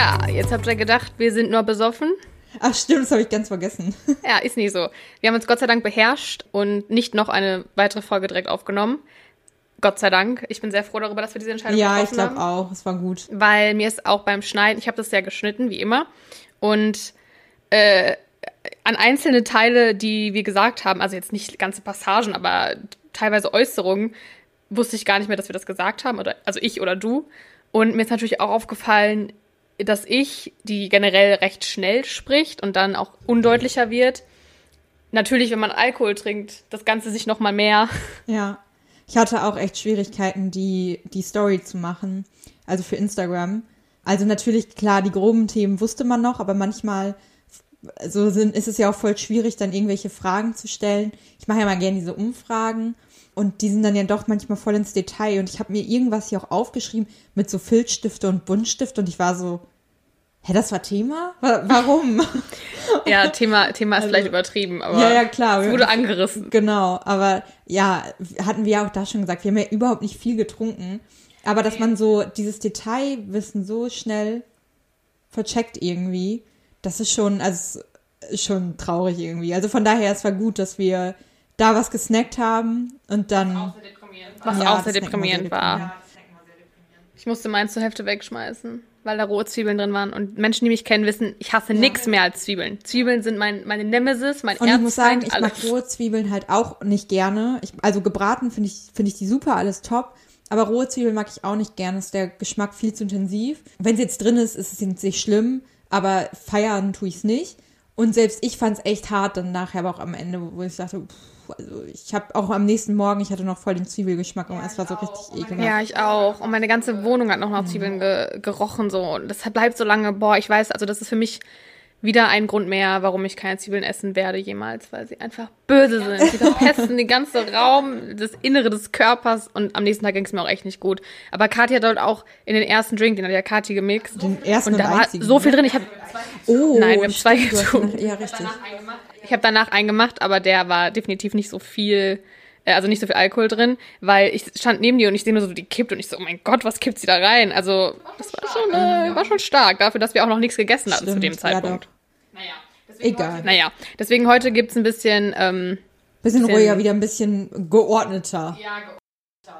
Ja, jetzt habt ihr gedacht, wir sind nur besoffen. Ach stimmt, das habe ich ganz vergessen. Ja, ist nicht so. Wir haben uns Gott sei Dank beherrscht und nicht noch eine weitere Folge direkt aufgenommen. Gott sei Dank. Ich bin sehr froh darüber, dass wir diese Entscheidung ja, ich getroffen haben. glaube auch. Es war gut. Weil mir ist auch beim Schneiden, ich habe das ja geschnitten, wie immer. Und äh, an einzelne Teile, die wir gesagt haben, also jetzt nicht ganze Passagen, aber teilweise Äußerungen, wusste ich gar nicht mehr, dass wir das gesagt haben. Oder, also ich oder du. Und mir ist natürlich auch aufgefallen, dass ich, die generell recht schnell spricht und dann auch undeutlicher wird, natürlich, wenn man Alkohol trinkt, das Ganze sich noch mal mehr. Ja. Ich hatte auch echt Schwierigkeiten, die, die Story zu machen. Also für Instagram. Also natürlich, klar, die groben Themen wusste man noch, aber manchmal so sind, ist es ja auch voll schwierig, dann irgendwelche Fragen zu stellen. Ich mache ja mal gerne diese Umfragen und die sind dann ja doch manchmal voll ins Detail. Und ich habe mir irgendwas hier auch aufgeschrieben mit so Filzstifte und Buntstift und ich war so, hä, das war Thema? Wa- Warum? Ja, Thema, Thema ist Also, vielleicht übertrieben, aber ja, ja, klar. es wurde angerissen. Genau, aber ja, hatten wir auch da schon gesagt, wir haben ja überhaupt nicht viel getrunken. Aber dass man so dieses Detailwissen so schnell vercheckt irgendwie, das ist schon, also ist schon traurig irgendwie. Also von daher, es war gut, dass wir da was gesnackt haben und dann. Was Ja, auch sehr denkt man sehr deprimierend war. Ich musste meins zur Hälfte wegschmeißen, weil da rohe Zwiebeln drin waren. Und Menschen, die mich kennen, wissen, ich hasse nix mehr als Zwiebeln. Zwiebeln sind mein, meine Nemesis, mein Und ich muss sagen, Erzfeind, ich mag alles. rohe Zwiebeln halt auch nicht gerne. Ich, also gebraten finde ich, finde ich die super, alles top. Aber rohe Zwiebeln mag ich auch nicht gerne. Ist der Geschmack viel zu intensiv. Wenn sie jetzt drin ist, ist es nicht schlimm. Aber feiern tue ich es nicht. Und selbst ich fand es echt hart dann nachher, aber auch am Ende, wo ich dachte, pff, also ich habe auch am nächsten Morgen, ich hatte noch voll den Zwiebelgeschmack und es war so richtig ekelhaft. Ja, ich auch. Und meine ganze Wohnung hat noch nach Zwiebeln ge gerochen so. Und das bleibt so lange. Boah, ich weiß, also das ist für mich wieder ein Grund mehr, warum ich keine Zwiebeln essen werde jemals, weil sie einfach böse sind. Sie verpesten den ganzen Raum, das Innere des Körpers und am nächsten Tag ging es mir auch echt nicht gut. Aber Kathi hat dort auch in den ersten Drink, den hat ja Kathi gemixt. Den ersten und da war so viel ne? drin. Ich habe Oh, Nein, wir haben zwei getrunken. Ja, richtig. ich hab danach einen gemacht, aber der war definitiv nicht so viel, also nicht so viel Alkohol drin, weil ich stand neben dir und ich sehe nur so, die kippt und ich so, oh mein Gott, was kippt sie da rein? Also, das war schon, äh, war schon stark, dafür, dass wir auch noch nichts gegessen hatten zu Stimmt, dem ja, Zeitpunkt. doch. Egal. naja, deswegen heute gibt's ein bisschen, ähm, Bisschen bisschen- ruhiger, wieder ein bisschen geordneter.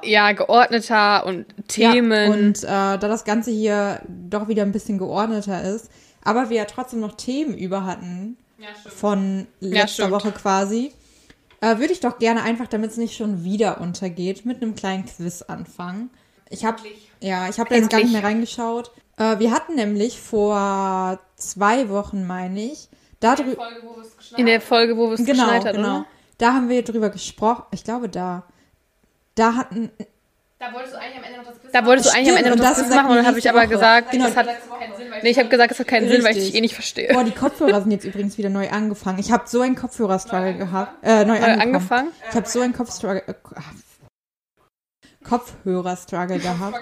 ja, geordneter und Themen. Ja, und äh, da das Ganze hier doch wieder ein bisschen geordneter ist, aber wir ja trotzdem noch Themen über hatten von letzter. Woche quasi, äh, würde ich doch gerne einfach, damit es nicht schon wieder untergeht, mit einem kleinen Quiz anfangen. Ich habe ja, ich habe da jetzt gar nicht mehr reingeschaut. Äh, wir hatten nämlich vor zwei Wochen, meine ich, darüber in der Folge, wo wir es genau, geschneit hat, genau. oder? Da haben wir drüber gesprochen. Ich glaube da. Da hatten Da wolltest du eigentlich am Ende noch das Quiz Da wolltest du eigentlich am Ende noch das das Quiz machen und dann habe ich aber Woche. gesagt, Genau. das hat, nee, ich habe gesagt, das hat keinen Sinn, weil ich dich eh nicht verstehe. Boah, die Kopfhörer sind jetzt übrigens wieder neu angefangen. Ich habe so einen Kopfhörerstruggle gehabt. Äh, neu, angekommen. angefangen? Ich habe so einen Kopfstruggle. Äh, Kopfhörerstruggle gehabt.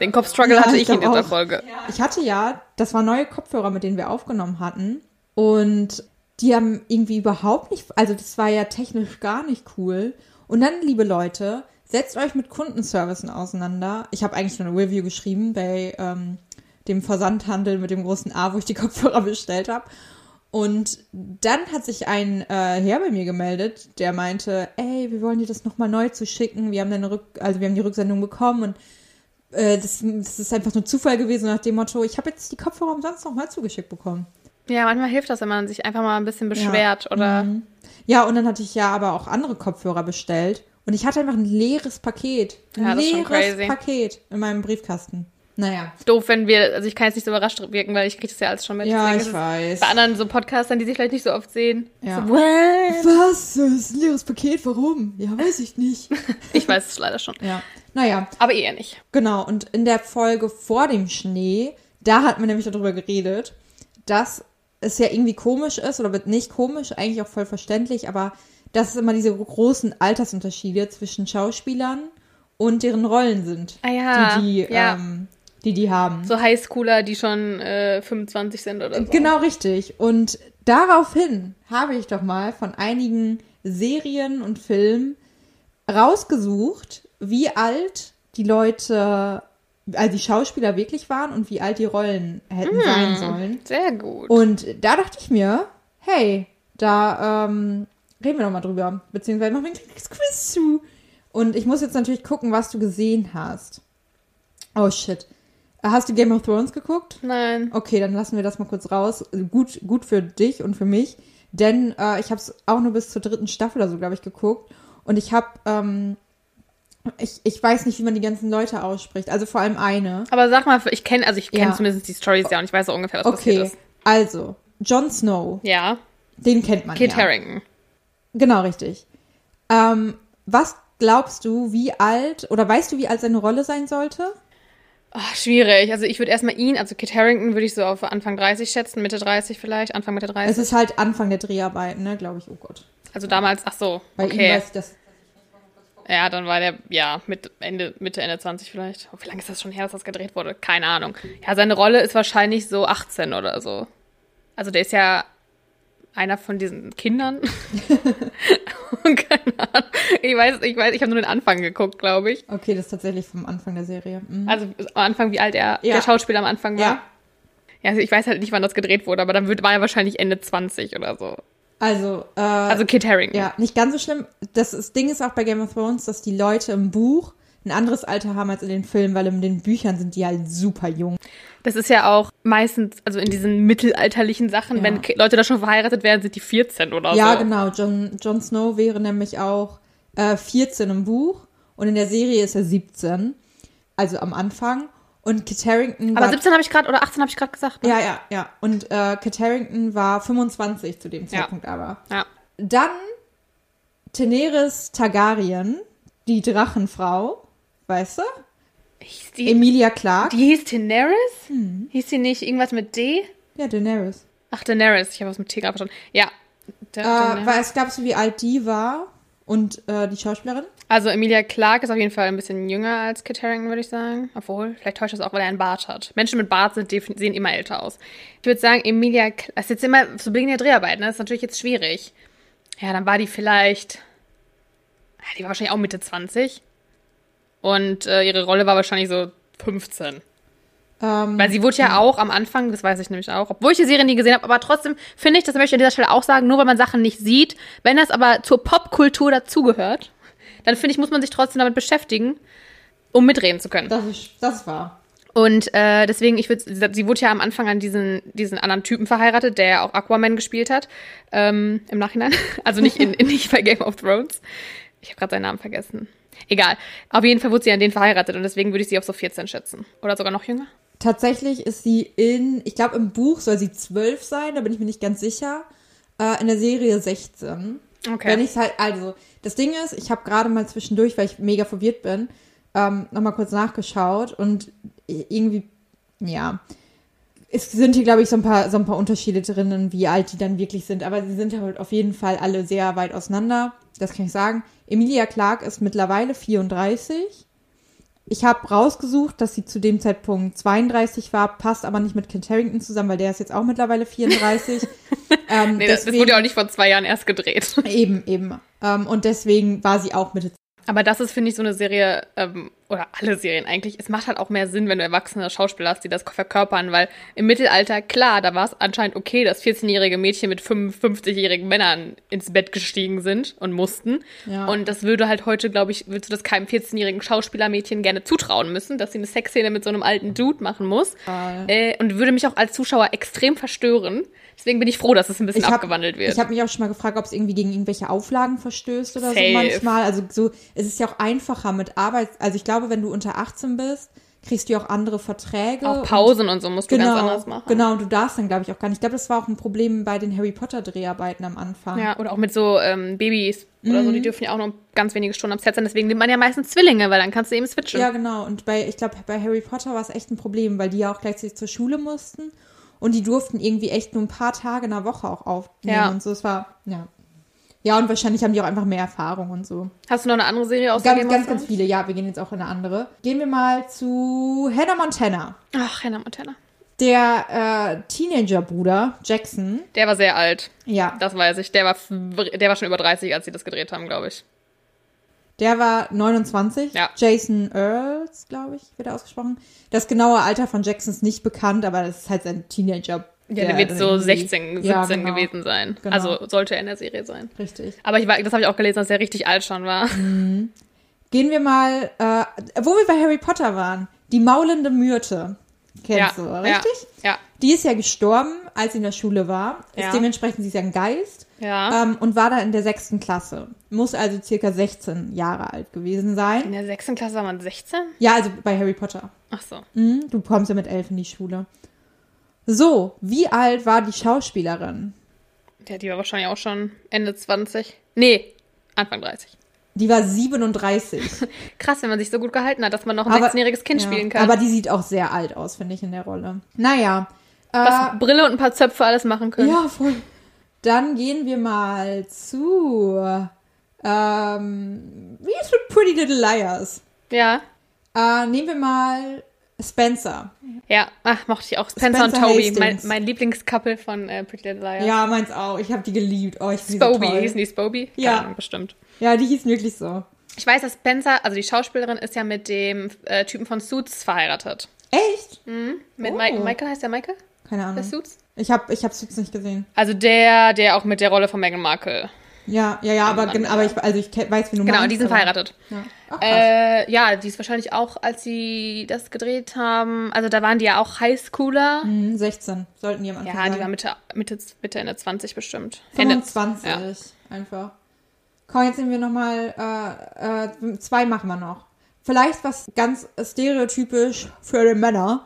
Den Kopfstruggle hatte ich in dieser. Folge. Ich hatte ja, das waren neue Kopfhörer, mit denen wir aufgenommen hatten. Und die haben irgendwie überhaupt nicht, also das war ja technisch gar nicht cool. Und dann, liebe Leute, setzt euch mit Kundenservicen auseinander. Ich habe eigentlich nur eine Review geschrieben bei ähm, dem Versandhandel mit dem großen A, wo ich die Kopfhörer bestellt habe. Und dann hat sich ein äh, Herr bei mir gemeldet, der meinte, ey, wir wollen dir das nochmal neu zu schicken. Wir haben deine Rück also wir haben die Rücksendung bekommen und äh, das, das ist einfach nur Zufall gewesen nach dem Motto, ich habe jetzt die Kopfhörer umsonst nochmal zugeschickt bekommen. Ja, manchmal hilft das, wenn man sich einfach mal ein bisschen beschwert oder Mhm. Ja, und dann hatte ich ja aber auch andere Kopfhörer bestellt und ich hatte einfach ein leeres Paket. Ein Ja, leeres. Paket in meinem Briefkasten. Naja. doof, wenn wir, also ich kann jetzt nicht so überrascht wirken, weil ich kriege das ja alles schon mit. Ja, Deswegen ich weiß. Bei anderen so Podcastern, die sich vielleicht nicht so oft sehen. Ja. So? Was? Das ist ein leeres Paket? Warum? Ja, weiß ich nicht. Ich weiß es leider schon. ja. Naja, Aber eher nicht. Genau, und in der Folge vor dem Schnee, da hat man nämlich darüber geredet, dass es ja irgendwie komisch ist, oder wird nicht komisch, eigentlich auch voll verständlich, aber dass es immer diese großen Altersunterschiede zwischen Schauspielern und deren Rollen sind, Ah ja, die, die, ja. ähm, die die haben. So Highschooler, die schon äh, 25 sind oder so. Genau richtig. Und daraufhin habe ich doch mal von einigen Serien und Filmen rausgesucht, wie alt die Leute also die Schauspieler wirklich waren und wie alt die Rollen hätten sein sollen. Sehr gut. Und da dachte ich mir, hey, da ähm, reden wir noch mal drüber. Beziehungsweise machen wir ein kleines Quiz zu. Und ich muss jetzt natürlich gucken, was du gesehen hast. Oh shit. Hast du Game of Thrones geguckt? Nein. Okay, dann lassen wir das mal kurz raus. Gut, gut für dich und für mich. Denn äh, ich habe es auch nur bis zur dritten Staffel oder so, glaube ich, geguckt. Und ich habe, ähm, ich, ich weiß nicht, wie man die ganzen Leute ausspricht. Also vor allem eine. Aber sag mal, ich kenne, also ich kenne Ja. zumindest die Stories ja und ich weiß auch ungefähr, was Okay, passiert ist. also, Jon Snow, Ja, den kennt man Kit ja. Harington. Genau, richtig. Ähm, was glaubst du, wie alt, oder weißt du, wie alt seine Rolle sein sollte? Ach, schwierig. Also ich würde erstmal ihn, also Kit Harington würde ich so auf Anfang 30 schätzen, Mitte 30 vielleicht, Anfang Mitte 30. Es ist halt Anfang der Dreharbeiten, ne, glaube ich. Oh Gott. also damals, ach so, Bei ihm okay. weiß ich das. Ja, dann war der, ja, mit Ende, Mitte, Ende 20 vielleicht. Oh, wie lange ist das schon her, dass das gedreht wurde? Keine Ahnung. Ja, seine Rolle ist wahrscheinlich so 18 oder so. Also der ist ja einer von diesen Kindern. Keine Ahnung. Ich weiß, ich weiß, ich habe nur den Anfang geguckt, glaube ich. Okay, das ist tatsächlich vom Anfang der Serie. Mhm. Also am Anfang, wie alt er, Ja. der Schauspieler am Anfang war. Ja. Ja, also ich weiß halt nicht, wann das gedreht wurde, aber dann wird, war er wahrscheinlich Ende 20 oder so. Also, äh, Also Kit Harington. ja, nicht ganz so schlimm. Das, das Ding ist auch bei Game of Thrones, dass die Leute im Buch ein anderes Alter haben als in den Filmen, weil in den Büchern sind die halt super jung. Das ist ja auch meistens, also in diesen mittelalterlichen Sachen, Ja. wenn Leute da schon verheiratet werden, sind die 14 oder ja, so. genau. Jon, Jon Snow wäre nämlich auch äh, 14 im Buch und in der Serie ist er 17. Also am Anfang. Und Kit Harington Aber war 17 habe ich gerade, oder 18 habe ich gerade gesagt. Ne? Ja, ja, ja. Und äh, Kit Harington war 25 zu dem Ja. Zeitpunkt aber. Ja. Dann Daenerys Targaryen, die Drachenfrau, weißt du? Hieß die, Emilia Clarke. die hieß Daenerys? Hm. Hieß die nicht irgendwas mit D? Ja, Daenerys. Ach, Daenerys. Ich habe was mit T gerade verstanden. Ja. Da- Äh, was glaubst du, wie alt die war? Und äh, die Schauspielerin? also Emilia Clarke ist auf jeden Fall ein bisschen jünger als Kit Harington, würde ich sagen. Obwohl, vielleicht täuscht das auch, weil er einen Bart hat. Menschen mit Bart sind, sehen immer älter aus. Ich würde sagen, Emilia, Cl- das ist jetzt immer zu Beginn der Dreharbeiten, ne? das ist natürlich jetzt schwierig. Ja, dann war die vielleicht, ja, die war wahrscheinlich auch Mitte 20. Und äh, ihre Rolle war wahrscheinlich so 15. Ähm, Weil sie wurde ja auch am Anfang, das weiß ich nämlich auch, obwohl ich die Serie nie gesehen habe, aber trotzdem finde ich, das möchte ich an dieser Stelle auch sagen, nur weil man Sachen nicht sieht, wenn das aber zur Popkultur dazugehört, dann finde ich, muss man sich trotzdem damit beschäftigen, um mitreden zu können. das, ist, das war. Und äh, deswegen, ich würde, sie wurde ja am Anfang an diesen, diesen anderen Typen verheiratet, der ja auch Aquaman gespielt hat, ähm, im Nachhinein. Also nicht, in, in, nicht bei Game of Thrones. Ich habe gerade seinen Namen vergessen. Egal. Auf jeden Fall wurde sie an den verheiratet und deswegen würde ich sie auf so 14 schätzen. Oder sogar noch jünger. Tatsächlich ist sie in, ich glaube im Buch soll sie 12 sein, da bin ich mir nicht ganz sicher. Äh, in der Serie 16. Okay. Wenn ich es halt, also, das Ding ist, ich habe gerade mal zwischendurch, weil ich mega verwirrt bin, ähm, nochmal kurz nachgeschaut und irgendwie, ja, es sind hier, glaube ich, so ein, paar, so ein paar Unterschiede drinnen, wie alt die dann wirklich sind, aber sie sind halt auf jeden Fall alle sehr weit auseinander, das kann ich sagen. Emilia Clarke ist mittlerweile 34. Ich habe rausgesucht, dass sie zu dem Zeitpunkt 32 war, passt aber nicht mit Kent Harington zusammen, weil der ist jetzt auch mittlerweile 34. ähm, Nee, das, das wurde ja auch nicht vor zwei Jahren erst gedreht. Eben, eben. Ähm, und deswegen war sie auch Mitte. Aber das ist, finde ich, so eine Serie, ähm, oder alle Serien eigentlich, es macht halt auch mehr Sinn, wenn du erwachsene Schauspieler hast, die das verkörpern, weil im Mittelalter, klar, da war es anscheinend okay, dass 14-jährige Mädchen mit 55-jährigen Männern ins Bett gestiegen sind und mussten. Ja. Und das würde halt heute, glaube ich, würdest du das keinem 14-jährigen Schauspielermädchen gerne zutrauen müssen, dass sie eine Sexszene mit so einem alten Dude machen muss. Äh, und würde mich auch als Zuschauer extrem verstören. Deswegen bin ich froh, dass es ein bisschen hab- abgewandelt wird. Ich habe mich auch schon mal gefragt, ob es irgendwie gegen irgendwelche Auflagen verstößt oder Safe. so manchmal. Also so, es ist ja auch einfacher mit Arbeit. Also ich glaube, wenn du unter 18 bist, kriegst du auch andere Verträge. auch und- Pausen und so musst du Genau, ganz anders machen. genau, und du darfst dann, glaube ich, auch gar nicht. Ich glaube, das war auch ein Problem bei den Harry Potter Dreharbeiten am Anfang. Ja, oder auch mit so ähm, Babys oder Mhm. so, die dürfen ja auch nur ganz wenige Stunden am Set sein. Deswegen nimmt man ja meistens Zwillinge, weil dann kannst du eben switchen. Ja, genau. Und bei, ich glaube, bei Harry Potter war es echt ein Problem, weil die ja auch gleichzeitig zur Schule mussten und die durften irgendwie echt nur ein paar Tage in der Woche auch aufnehmen Ja. und so. Es war, ja. Ja, und wahrscheinlich haben die auch einfach mehr Erfahrung und so. Hast du noch eine andere Serie aus Ganz, ganz, ganz viele. Ja, wir gehen jetzt auch in eine andere. Gehen wir mal zu Hannah Montana. Ach, Hannah Montana. Der äh, Teenager-Bruder Jackson. Der war sehr alt. Ja. Das weiß ich. Der war, der war schon über 30, als sie das gedreht haben, glaube ich. Der war 29. Ja. Jason Earls, glaube ich, wird er ausgesprochen. Das genaue Alter von Jackson ist nicht bekannt, aber das ist halt sein Teenager. Ja, der wird so irgendwie- 16, 17 Ja, genau. gewesen sein. Genau. Also sollte er in der Serie sein. Richtig. Aber ich war, das habe ich auch gelesen, dass er richtig alt schon war. Gehen wir mal, äh, wo wir bei Harry Potter waren. Die maulende Myrte. Kennst ja, du, richtig? Ja, Die ist ja gestorben, als sie in der Schule war. Ist Ja. dementsprechend, sie ist ja ein Geist. ja. ja. Ähm, und war da in der sechsten Klasse. Muss also circa 16 Jahre alt gewesen in sein. der sechsten Klasse war man 16? Ja, also bei Harry Potter. Ach so. Mhm, du kommst ja mit elf in die Schule. So, wie alt war die Schauspielerin? Ja, die war wahrscheinlich auch schon Ende 20. Nee, Anfang 30. Die war 37. Krass, wenn man sich so gut gehalten hat, dass man noch ein Aber- 16-jähriges Kind ja, spielen kann. Aber die sieht auch sehr alt aus, finde ich, in der Rolle. Naja. Was Äh, Brille und ein paar Zöpfe alles machen können. ja, voll. Dann gehen wir mal zu. Ähm, wie ist mit Pretty Little Liars? Ja. Äh, nehmen wir mal Spencer. Ja, ach, mochte ich auch. Spencer, und Spencer Toby, mein, mein Lieblingscouple von äh, Pretty Little Liars. Ja, meins auch. Ich habe die geliebt. Oh, ich so Spoby, toll. hießen die Spoby? Ja. Ahnung, bestimmt. Ja, die hießen wirklich so. Ich weiß, dass Spencer, also die Schauspielerin, ist ja mit dem äh, Typen von Suits verheiratet. Echt? Mit Oh. Mi Michael, heißt der Michael? Keine Der Ahnung. Suits? Ich habe ich hab's jetzt nicht gesehen. Also der, der auch mit der Rolle von Meghan Markle. Ja, ja, ja, aber, aber ich, also ich weiß, wie du Genau, meinst. die sind aber- verheiratet. Ja. Ach. Äh, ja, die ist wahrscheinlich auch, als sie das gedreht haben, also da waren die ja auch Highschooler. Mhm, 16 sollten die am Anfang Ja, die war. Mitte, Mitte, Mitte, Ende 20 bestimmt. Ende, 25 Ja. einfach. Komm, jetzt sind wir nochmal, äh, äh, zwei machen wir noch. Vielleicht was ganz stereotypisch für die Männer.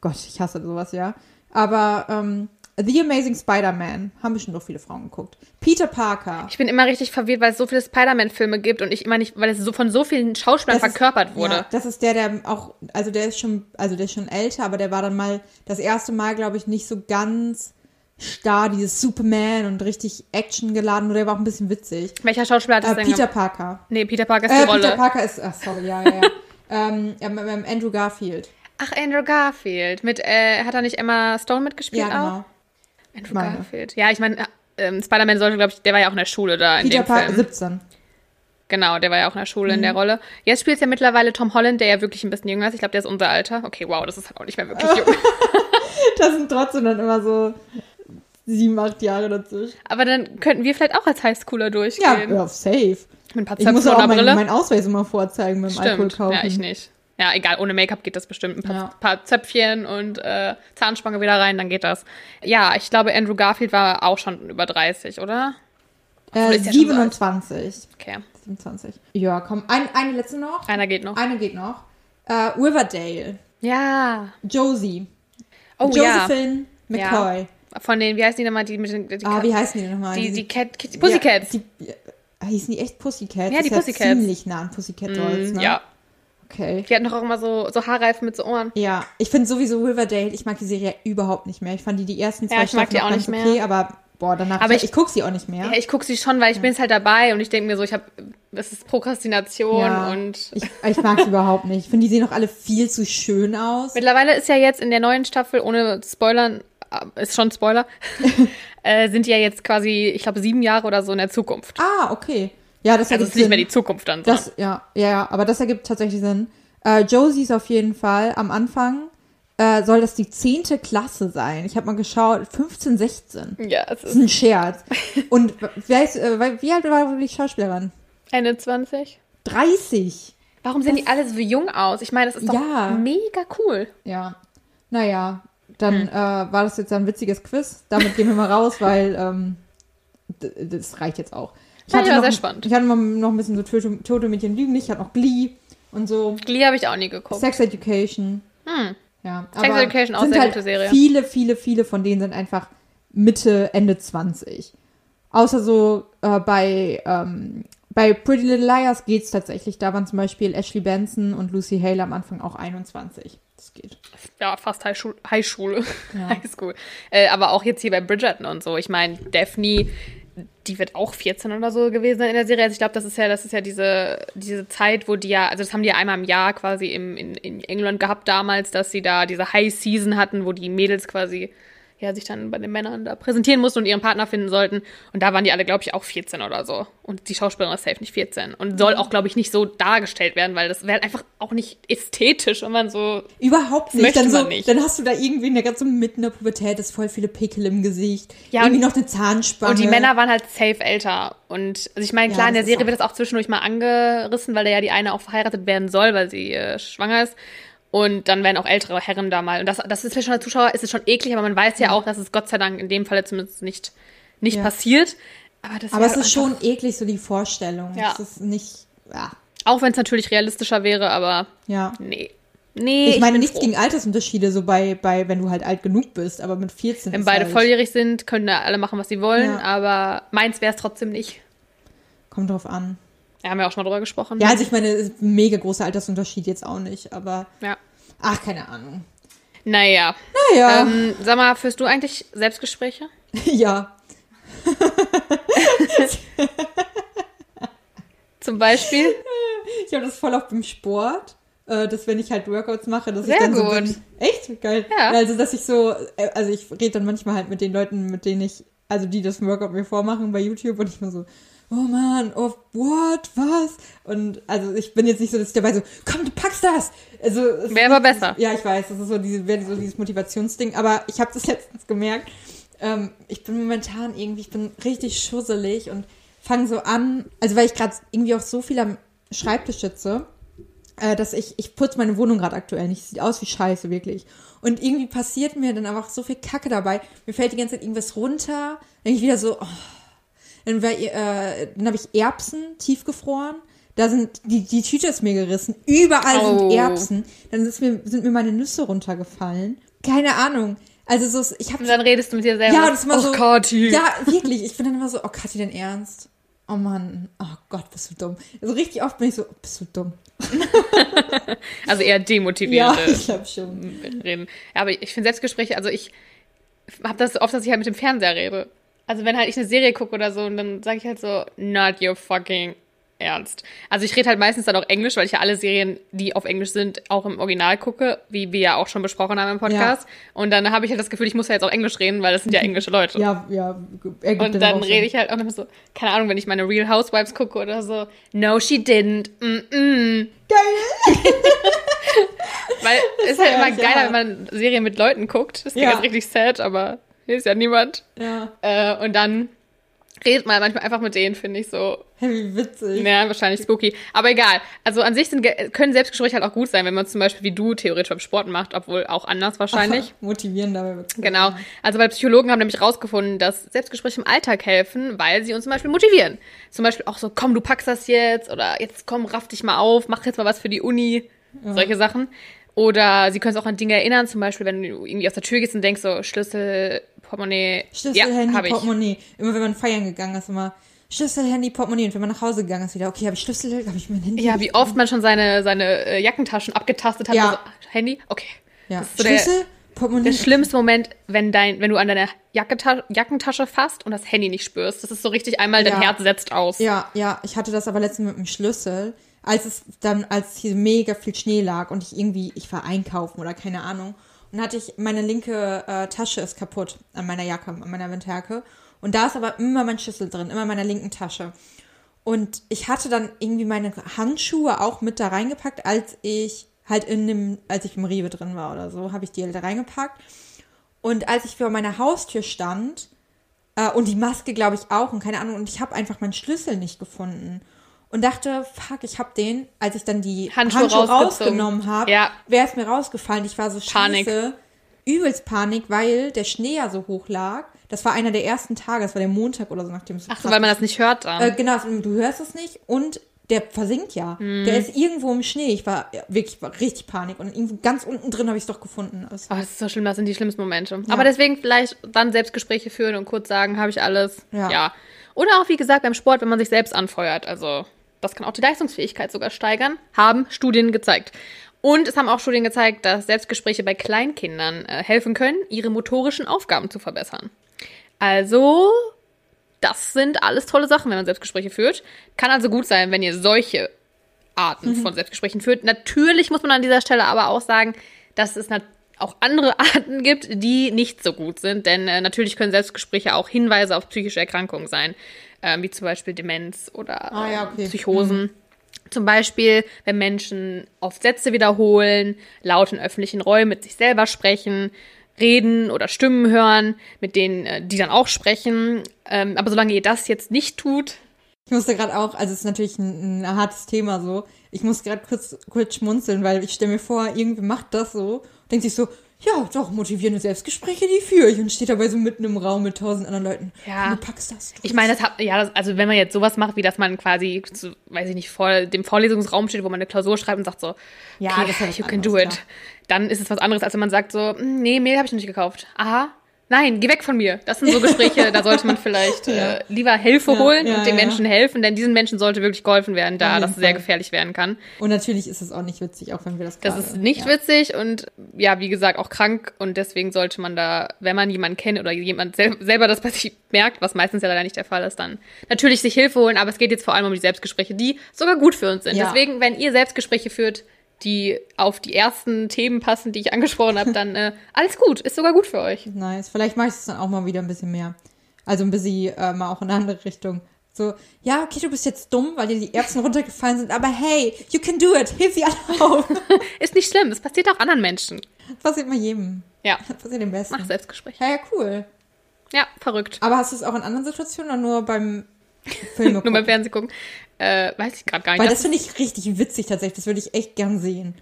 Gott, ich hasse sowas, ja. Aber, ähm, The Amazing Spider-Man haben bestimmt auch viele Frauen geguckt. Peter Parker. Ich bin immer richtig verwirrt, weil es so viele Spider-Man-Filme gibt und ich immer nicht, weil es so von so vielen Schauspielern Das ist- verkörpert wurde. Ja, das ist der, der auch, also der ist schon, also der ist schon älter, aber der war dann mal das erste Mal, glaube ich, nicht so ganz starr, dieses Superman und richtig Action geladen, nur der war auch ein bisschen witzig. Welcher Schauspieler hat das Äh, denn Peter? Parker. Nee, Peter Parker ist die Äh, Rolle. Peter Parker ist, ach sorry, ja, ja, ja. ähm, ähm, ähm, Andrew Garfield. Ach, Andrew Garfield. Mit, äh, hat er nicht Emma Stone mitgespielt Ja, genau. auch? Andrew meine. Garfield. Ja, ich meine, äh, ähm, Spider-Man sollte, glaube ich, der war ja auch in der Schule da in Peter Parker, Film. 17. Genau, der war ja auch in der Schule Mhm. in der Rolle. Jetzt spielt ja mittlerweile Tom Holland, der ja wirklich ein bisschen jünger ist. Ich glaube, der ist unser Alter. Okay, wow, das ist halt auch nicht mehr wirklich jung. Das sind trotzdem dann immer so sieben, acht Jahre dazwischen. Aber dann könnten wir vielleicht auch als Highschooler Ja, durchgehen. ja, safe. Mit ein paar Ich muss auch einer meinen mein Ausweis immer vorzeigen Alkohol Stimmt. kaufen. Ja, ich nicht. Ja, egal, ohne Make-up geht das bestimmt. Ein paar, Ja. paar Zöpfchen und äh, Zahnspange wieder rein, dann geht das. Ja, ich glaube, Andrew Garfield war auch schon über 30, oder? Äh, ist ja schon so alt. 27. Okay. 27. Ja, komm. Ein, eine letzte noch. Einer geht noch. Eine geht noch. Äh, Riverdale. Ja. Josie. Oh ja. Josephine McCoy. Von den, wie heißen die nochmal? Die, mit den, die, Ah, wie heißen die nochmal? die, die Cat, Kit- Pussycats. Ja, die, ja, hießen die echt Pussycats? Ja, Das die ist Pussycats. ziemlich nah an Pussycat Dolls, Mm, ne? Ja. Okay. Die hatten doch auch immer so, so Haarreifen mit so Ohren. Ja, ich finde sowieso Riverdale, ich mag die Serie überhaupt nicht mehr. Ich fand die die ersten zwei Ja, ich mag die auch nicht okay, mehr. aber boah, danach, Aber ich, ich- ich guck sie auch nicht mehr. Ja, ich gucke sie schon, weil ich bin jetzt halt dabei und ich denke mir so, ich habe, das ist Prokrastination Ja. und Ich, ich mag sie überhaupt nicht. Ich finde, die sehen auch alle viel zu schön aus. mittlerweile ist ja jetzt in der neuen Staffel, ohne Spoilern, äh, ist schon Spoiler, äh, sind die ja jetzt quasi, ich glaube, sieben Jahre oder so in der Zukunft. Ah, okay. Ja, das Also es ist nicht mehr die Zukunft dann. Das, ja, ja, ja, aber das ergibt tatsächlich Sinn. Äh, Josie ist auf jeden Fall am Anfang, äh, soll das die zehnte Klasse sein. Ich habe mal geschaut, 15, 16. ja, es Das ist ist ein Scherz. Und wer ist, äh, wie alt war die Schauspielerin? Ende 20. 30. Warum sehen die alle so jung aus? Ich meine, das ist doch Ja. mega cool. Ja. Naja, dann Hm. äh, war das jetzt ein witziges Quiz. Damit gehen wir mal raus, weil ähm, das reicht jetzt auch. Ich hatte ja, noch, sehr spannend. Ich hatte noch, ein bisschen so Tote, Tote Mädchen lügen nicht. Ich hatte noch Glee und so. Glee habe ich auch nie geguckt. Sex Education. Hm. Ja, Sex aber Education auch sind sehr halt gute Serie. Viele, viele, viele von denen sind einfach Mitte, Ende 20. Außer so äh, bei, ähm, bei Pretty Little Liars geht's tatsächlich. Da waren zum Beispiel Ashley Benson und Lucy Hale am Anfang auch 21. Das geht. Ja, fast Highschule. Highschule. Ja. Highschool. Äh, aber auch jetzt hier bei Bridgerton und so. Ich meine, Daphne, die wird auch 14 oder so gewesen in der Serie. Also ich glaube, das ist ja, das ist ja diese, diese Zeit, wo die ja, also das haben die ja einmal im Jahr quasi im, in, in England gehabt damals, dass sie da diese High Season hatten, wo die Mädels quasi ja, sich dann bei den Männern da präsentieren mussten und ihren Partner finden sollten. Und da waren die alle, glaube ich, auch 14 oder so. Und die Schauspielerin ist safe nicht 14. Und soll auch, glaube ich, nicht so dargestellt werden, weil das wäre halt einfach auch nicht ästhetisch, wenn man so. Überhaupt nicht. möchte Dann, so, nicht. dann hast du da irgendwie in der ganzen mitten der Pubertät ist voll viele Pickel im Gesicht. Ja, irgendwie und- noch eine Zahnspange. Und die Männer waren halt safe älter. Und also ich meine, klar, Ja, in der Serie wird das auch zwischendurch mal angerissen, weil da ja die eine auch verheiratet werden soll, weil sie äh, schwanger ist. Und dann werden auch ältere Herren da mal. Und das, das ist für schon Zuschauer ist es schon eklig, aber man weiß ja auch, dass es Gott sei Dank in dem Falle zumindest nicht, nicht Ja. passiert. Aber, das Aber es ist schon eklig, so die Vorstellung. Ja. Es ist nicht, ja. Auch wenn es natürlich realistischer wäre, aber ja. nee. Nee, Ich meine, bin nichts froh. gegen Altersunterschiede, so bei, bei, wenn du halt alt genug bist, aber mit 14 Wenn beide halt, volljährig sind, können da alle machen, was sie wollen, Ja. aber meins wäre es trotzdem nicht. Kommt drauf an. Wir haben ja auch schon mal drüber gesprochen. Ja, also ich meine, es ist ein mega großer Altersunterschied jetzt auch nicht, aber ja. ach, keine Ahnung. Naja. Naja, Ähm, sag mal, führst du eigentlich Selbstgespräche? ja. Zum Beispiel? Ich habe das voll auch beim Sport, äh, dass wenn ich halt Workouts mache, dass Sehr ich dann so gut. bin. Echt? Geil. Ja. Also, dass ich so, äh, also ich rede dann manchmal halt mit den Leuten, mit denen ich, also die das Workout mir vormachen bei YouTube und ich mir so, oh man, oh, what, was? Und also ich bin jetzt nicht so, dass ich dabei so, komm, du packst das. Also, Wäre aber besser. Ja, ich weiß, das ist so, diese, so dieses Motivationsding, aber ich habe das letztens gemerkt. Ähm, ich bin momentan irgendwie, ich bin richtig schusselig und fange so an, also weil ich gerade irgendwie auch so viel am Schreibtisch sitze, äh, dass ich, ich putze meine Wohnung gerade aktuell nicht. Sieht aus wie Scheiße, wirklich. Und irgendwie passiert mir dann einfach so viel Kacke dabei. Mir fällt die ganze Zeit irgendwas runter. Dann denke ich wieder so, oh. Dann, war, äh, dann habe ich Erbsen tiefgefroren. Da sind, die, die Tüte ist mir gerissen. Überall Oh. sind Erbsen. Dann ist mir, sind mir meine Nüsse runtergefallen. Keine Ahnung. Also so, ich habe Und dann redest du mit dir selber. ja, das ist immer oh, so. Kathi. Ja, wirklich. Ich bin dann immer so, oh, Kathi, dein Ernst? Oh Mann, oh Gott, bist du dumm. Also richtig oft bin ich so, oh, bist du dumm? Also eher Ja, demotivierende ich glaube schon. reden. Ja, aber ich finde Selbstgespräche, also ich habe das oft, dass ich halt mit dem Fernseher rede. Also wenn halt ich eine Serie gucke oder so und dann sage ich halt so, not your fucking ernst. Also ich rede halt meistens dann auch Englisch, weil ich ja alle Serien, die auf Englisch sind, auch im Original gucke, wie wir ja auch schon besprochen haben im Podcast. Und dann habe ich halt das Gefühl, ich muss ja jetzt auch Englisch reden, weil das sind ja englische Leute. Ja, ja, Und dann rede ich halt auch immer so, keine Ahnung, wenn ich meine Real Housewives gucke oder so, no, she didn't. Mm -mm. Geil! Weil es ist halt immer Ja, geiler, ja. wenn man Serien mit Leuten guckt. Das klingt Ja. jetzt richtig sad, aber hier ist ja niemand. Ja, Äh, und dann redet man manchmal einfach mit denen, finde ich so. wie witzig. Ja, wahrscheinlich spooky. Aber egal. Also an sich sind, können Selbstgespräche halt auch gut sein, wenn man zum Beispiel wie du theoretisch beim Sport macht, obwohl auch anders wahrscheinlich. Motivieren dabei. wird's. Genau. Also weil Psychologen haben nämlich rausgefunden, dass Selbstgespräche im Alltag helfen, weil sie uns zum Beispiel motivieren. Zum Beispiel auch so, komm, du packst das jetzt oder jetzt komm, raff dich mal auf, mach jetzt mal was für die Uni. Solche Sachen. Oder sie können es auch an Dinge erinnern, zum Beispiel, wenn du irgendwie aus der Tür gehst und denkst so, Schlüssel, Portemonnaie. Schlüssel, ja, Handy. Portemonnaie. Immer wenn man feiern gegangen ist, immer Schlüssel, Handy, Portemonnaie. Und wenn man nach Hause gegangen ist, wieder, okay, habe ich Schlüssel, habe ich mein Handy? Ja, wie oft man schon seine, seine äh, Jackentaschen abgetastet hat. Ja. und So, Handy? Okay. Ja. So der- Schlüssel, Portemonnaie. Der schlimmste Moment, wenn dein, wenn du an deine Jackentasche fasst und das Handy nicht spürst. Das ist so richtig einmal, dein Ja. Herz setzt aus. Ja, ja, ich hatte das aber letztens mit dem Schlüssel, als es dann, als hier mega viel Schnee lag und ich irgendwie, ich war einkaufen oder keine Ahnung. Und hatte ich, meine linke äh, Tasche ist kaputt an meiner Jacke, an meiner Winterjacke. Und da ist aber immer mein Schlüssel drin, immer in meiner linken Tasche. Und ich hatte dann irgendwie meine Handschuhe auch mit da reingepackt, als ich halt in dem, als ich im Rewe drin war oder so, habe ich die halt da reingepackt. Und als ich vor meiner Haustür stand, äh, und die Maske, glaube ich, auch und keine Ahnung. Und ich habe einfach meinen Schlüssel nicht gefunden. Und dachte, fuck, ich habe den, als ich dann die Handschuhe Handschuhe, rausgenommen habe, Ja. wäre es mir rausgefallen. Ich war so Panik. scheiße, übelst Panik, weil der Schnee ja so hoch lag. Das war einer der ersten Tage, das war der Montag oder so, nachdem es so Ach so, weil man das nicht hört dann. äh, genau, du hörst es nicht und der versinkt ja. Mhm. Der ist irgendwo im Schnee. Ich war ja, wirklich war richtig Panik und irgendwo ganz unten drin habe ich es doch gefunden. Also, Oh, das ist so schlimm, das sind die schlimmsten Momente. Aber deswegen vielleicht dann Selbstgespräche führen und kurz sagen, habe ich alles. Ja. Oder auch, wie gesagt, beim Sport, wenn man sich selbst anfeuert. Also, das kann auch die Leistungsfähigkeit sogar steigern. Haben Studien gezeigt. Und es haben auch Studien gezeigt, dass Selbstgespräche bei Kleinkindern äh, helfen können, ihre motorischen Aufgaben zu verbessern. Also, das sind alles tolle Sachen, wenn man Selbstgespräche führt. Kann also gut sein, wenn ihr solche Arten von Selbstgesprächen führt. Natürlich muss man an dieser Stelle aber auch sagen, dass es auch andere Arten gibt, die nicht so gut sind. Denn äh, natürlich können Selbstgespräche auch Hinweise auf psychische Erkrankungen sein, äh, wie zum Beispiel Demenz oder Ah, ja, äh, okay. Psychosen. Zum Beispiel, wenn Menschen oft Sätze wiederholen, laut in öffentlichen Räumen mit sich selber sprechen, reden oder Stimmen hören, mit denen äh, die dann auch sprechen. Ähm, aber solange ihr das jetzt nicht tut, Ich musste gerade auch, also es ist natürlich ein, ein hartes Thema so. Ich muss gerade kurz, kurz schmunzeln, weil ich stelle mir vor, irgendwie macht das so, denkt sich so, ja, doch, motivierende Selbstgespräche, die führe ich und steht dabei so mitten im Raum mit tausend anderen Leuten. Ja. Und du packst das. Du Ich meine, das hat, ja, das, also wenn man jetzt sowas macht, wie dass man quasi, zu, weiß ich nicht, vor dem Vorlesungsraum steht, wo man eine Klausur schreibt und sagt so, Ja, okay, das you can do it. ja. Dann ist es was anderes, als wenn man sagt so, "Hm, nee, Mehl habe ich noch nicht gekauft. Aha, nein, geh weg von mir. Das sind so Gespräche, da sollte man vielleicht äh, lieber Hilfe Ja, holen ja, und den ja. Menschen helfen, denn diesen Menschen sollte wirklich geholfen werden, da das sehr gefährlich werden kann. Und natürlich ist es auch nicht witzig, auch wenn wir das Das ist nicht ja. witzig und ja, wie gesagt, auch krank und deswegen sollte man da, wenn man jemanden kennt oder jemand sel selber das bei sich merkt, was meistens ja leider nicht der Fall ist, dann natürlich sich Hilfe holen, aber es geht jetzt vor allem um die Selbstgespräche, die sogar gut für uns sind. Ja. Deswegen, wenn ihr Selbstgespräche führt, die auf die ersten Themen passen, die ich angesprochen habe, dann äh, alles gut, ist sogar gut für euch. Nice. Vielleicht mache ich es dann auch mal wieder ein bisschen mehr. Also ein bisschen äh, mal auch in eine andere Richtung. So, ja, okay, du bist jetzt dumm, weil dir die Erbsen runtergefallen sind, aber hey, you can do it. Hilf sie alle auf. Ist nicht schlimm, es passiert auch anderen Menschen. Passiert mal jedem. Ja, Passiert dem Besten. mach Selbstgespräche. Ja, ja, cool. Ja, verrückt. Aber hast du es auch in anderen Situationen oder nur beim Filme Nur beim gucken? Fernsehen gucken. Äh, weiß ich gerade gar nicht. Weil das finde ich richtig witzig tatsächlich. Das würde ich echt gern sehen.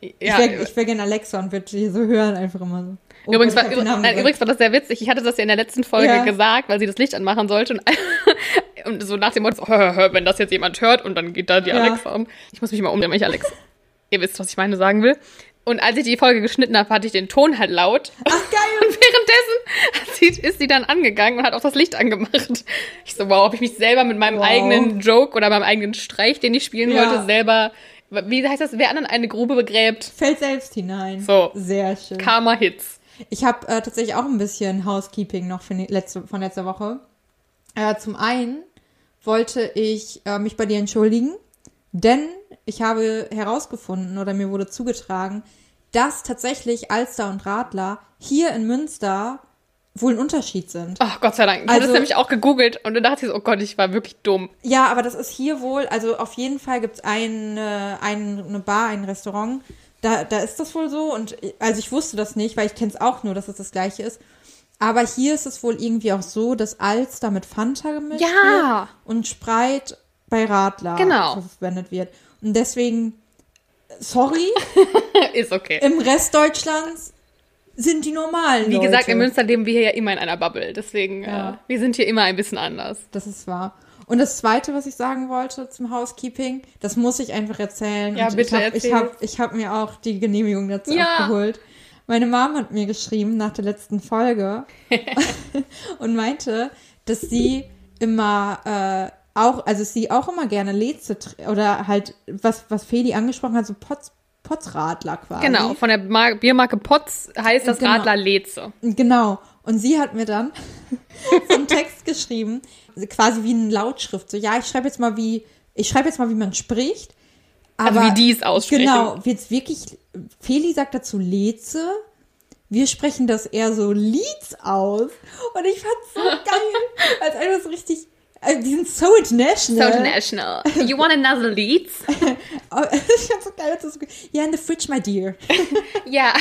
ja, ich wäre wär gern Alexa und würde die so hören einfach immer so. Oh übrigens, war, gesagt. übrigens war das sehr witzig. Ich hatte das ja in der letzten Folge Ja. gesagt, weil sie das Licht anmachen sollte. Und, und so nach dem Motto, so, hör, hör, wenn das jetzt jemand hört und dann geht da die Ja. Alexa an. Ich muss mich mal umdrehen, ich Alex. Ihr wisst, was ich meine sagen will. Und als ich die Folge geschnitten habe, hatte ich den Ton halt laut. Ach, geil. Und währenddessen sie, ist sie dann angegangen und hat auch das Licht angemacht. Ich so, wow, ob ich mich selber mit meinem Wow. eigenen Joke oder meinem eigenen Streich, den ich spielen Ja. wollte, selber, wie heißt das, wer anderen eine Grube begräbt? Fällt selbst hinein. So. Sehr schön. Karma-Hits. Ich habe äh, tatsächlich auch ein bisschen Housekeeping noch die letzte, von letzter Woche. Äh, zum einen wollte ich äh, mich bei dir entschuldigen, denn ich habe herausgefunden oder mir wurde zugetragen, dass tatsächlich Alster und Radler hier in Münster wohl ein Unterschied sind. Oh, Gott sei Dank. Ich habe Also- das nämlich auch gegoogelt und dann dachte ich so, oh Gott, ich war wirklich dumm. Ja, aber das ist hier wohl, also auf jeden Fall gibt es eine, eine Bar, ein Restaurant, da, da ist das wohl so und also ich wusste das nicht, weil ich kenne es auch nur, dass es das gleiche ist. Aber hier ist es wohl irgendwie auch so, dass Alster mit Fanta gemischt Ja. wird und Spreit bei Radler Genau. verwendet wird. Und deswegen, sorry, Ist okay. im Rest Deutschlands sind die normalen Wie Leute. gesagt, in Münster leben wir hier ja immer in einer Bubble. Deswegen, Ja. äh, wir sind hier immer ein bisschen anders. Das ist wahr. Und das Zweite, was ich sagen wollte zum Housekeeping, das muss ich einfach erzählen. Ja, Und bitte ich habe hab, hab mir auch die Genehmigung dazu Ja. abgeholt. Meine Mom hat mir geschrieben nach der letzten Folge und meinte, dass sie immer äh, auch, also sie auch immer gerne Leze oder halt, was, was Feli angesprochen hat, so Potz, Potzradler quasi. Genau, von der Mar Biermarke Potz heißt das Genau. Radler Leze. Genau. Und sie hat mir dann so einen Text geschrieben, quasi wie eine Lautschrift. So, ja, ich schreibe jetzt mal wie, ich schreibe jetzt mal, wie man spricht. Also Aber wie die es aussprechen. Genau, jetzt wirklich, Feli sagt dazu Leze. Wir sprechen das eher so Leeds aus. Und ich fand's so geil. Als einfach so richtig, die sind so So international. international. You want another Leeds? Oh, ich fand's so geil. als so, ja, in the fridge, my dear. ja.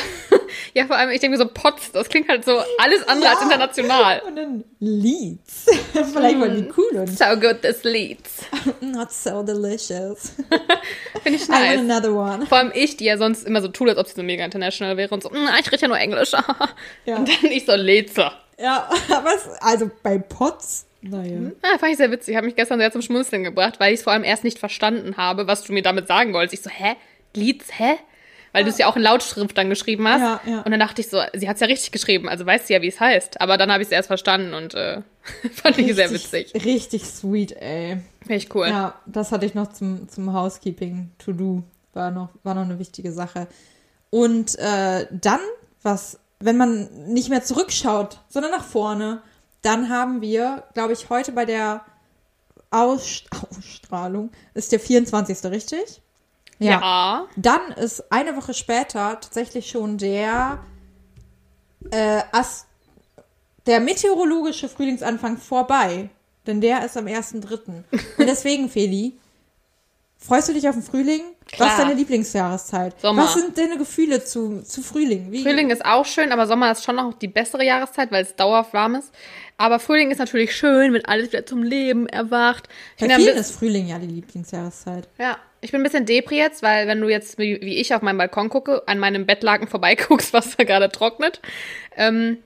Ja, vor allem, ich denke mir so, Potz, das klingt halt so alles andere als Ja. international. Und dann Leeds. Vielleicht waren die cool und So good, this Leeds. not so delicious. Finde ich I want nice. another one. Vor allem ich, die ja sonst immer so tut, als ob sie so mega international wäre und so, "Mm, ich rede ja nur Englisch. Ja. Und dann ich so, Leze. Ja, aber es, also bei Potts, naja. Ah, fand ich sehr witzig. Hat mich gestern sehr zum Schmunzeln gebracht, weil ich es vor allem erst nicht verstanden habe, was du mir damit sagen wolltest. Ich so, hä? Leeds, hä? Weil du es ja auch in Lautschrift dann geschrieben hast. Ja, ja. Und dann dachte ich so, sie hat es ja richtig geschrieben, also weißt du ja, wie es heißt. Aber dann habe ich es erst verstanden und äh, fand ich sehr witzig. Richtig sweet, ey. Finde ich cool. Ja, das hatte ich noch zum, zum Housekeeping to do. War noch, war noch eine wichtige Sache. Und äh, dann, was, wenn man nicht mehr zurückschaut, sondern nach vorne, dann haben wir, glaube ich, heute bei der Aus Ausstrahlung, ist der 24. richtig? ja. Dann ist eine Woche später tatsächlich schon der äh, der meteorologische Frühlingsanfang vorbei. Denn der ist am 1.3. Und deswegen, Feli, freust du dich auf den Frühling? Was Klar. ist deine Lieblingsjahreszeit? Sommer. Was sind deine Gefühle zu, zu Frühling? Wie, Frühling ist auch schön, aber Sommer ist schon noch die bessere Jahreszeit, weil es dauerhaft warm ist. Aber Frühling ist natürlich schön, wenn alles wieder zum Leben erwacht. Ich Bei vielen ist Frühling ja die Lieblingsjahreszeit. ja, ich bin ein bisschen depri jetzt, weil wenn du jetzt wie, wie ich auf meinem Balkon gucke, an meinem Bettlaken vorbeiguckst, was da gerade trocknet. Ähm,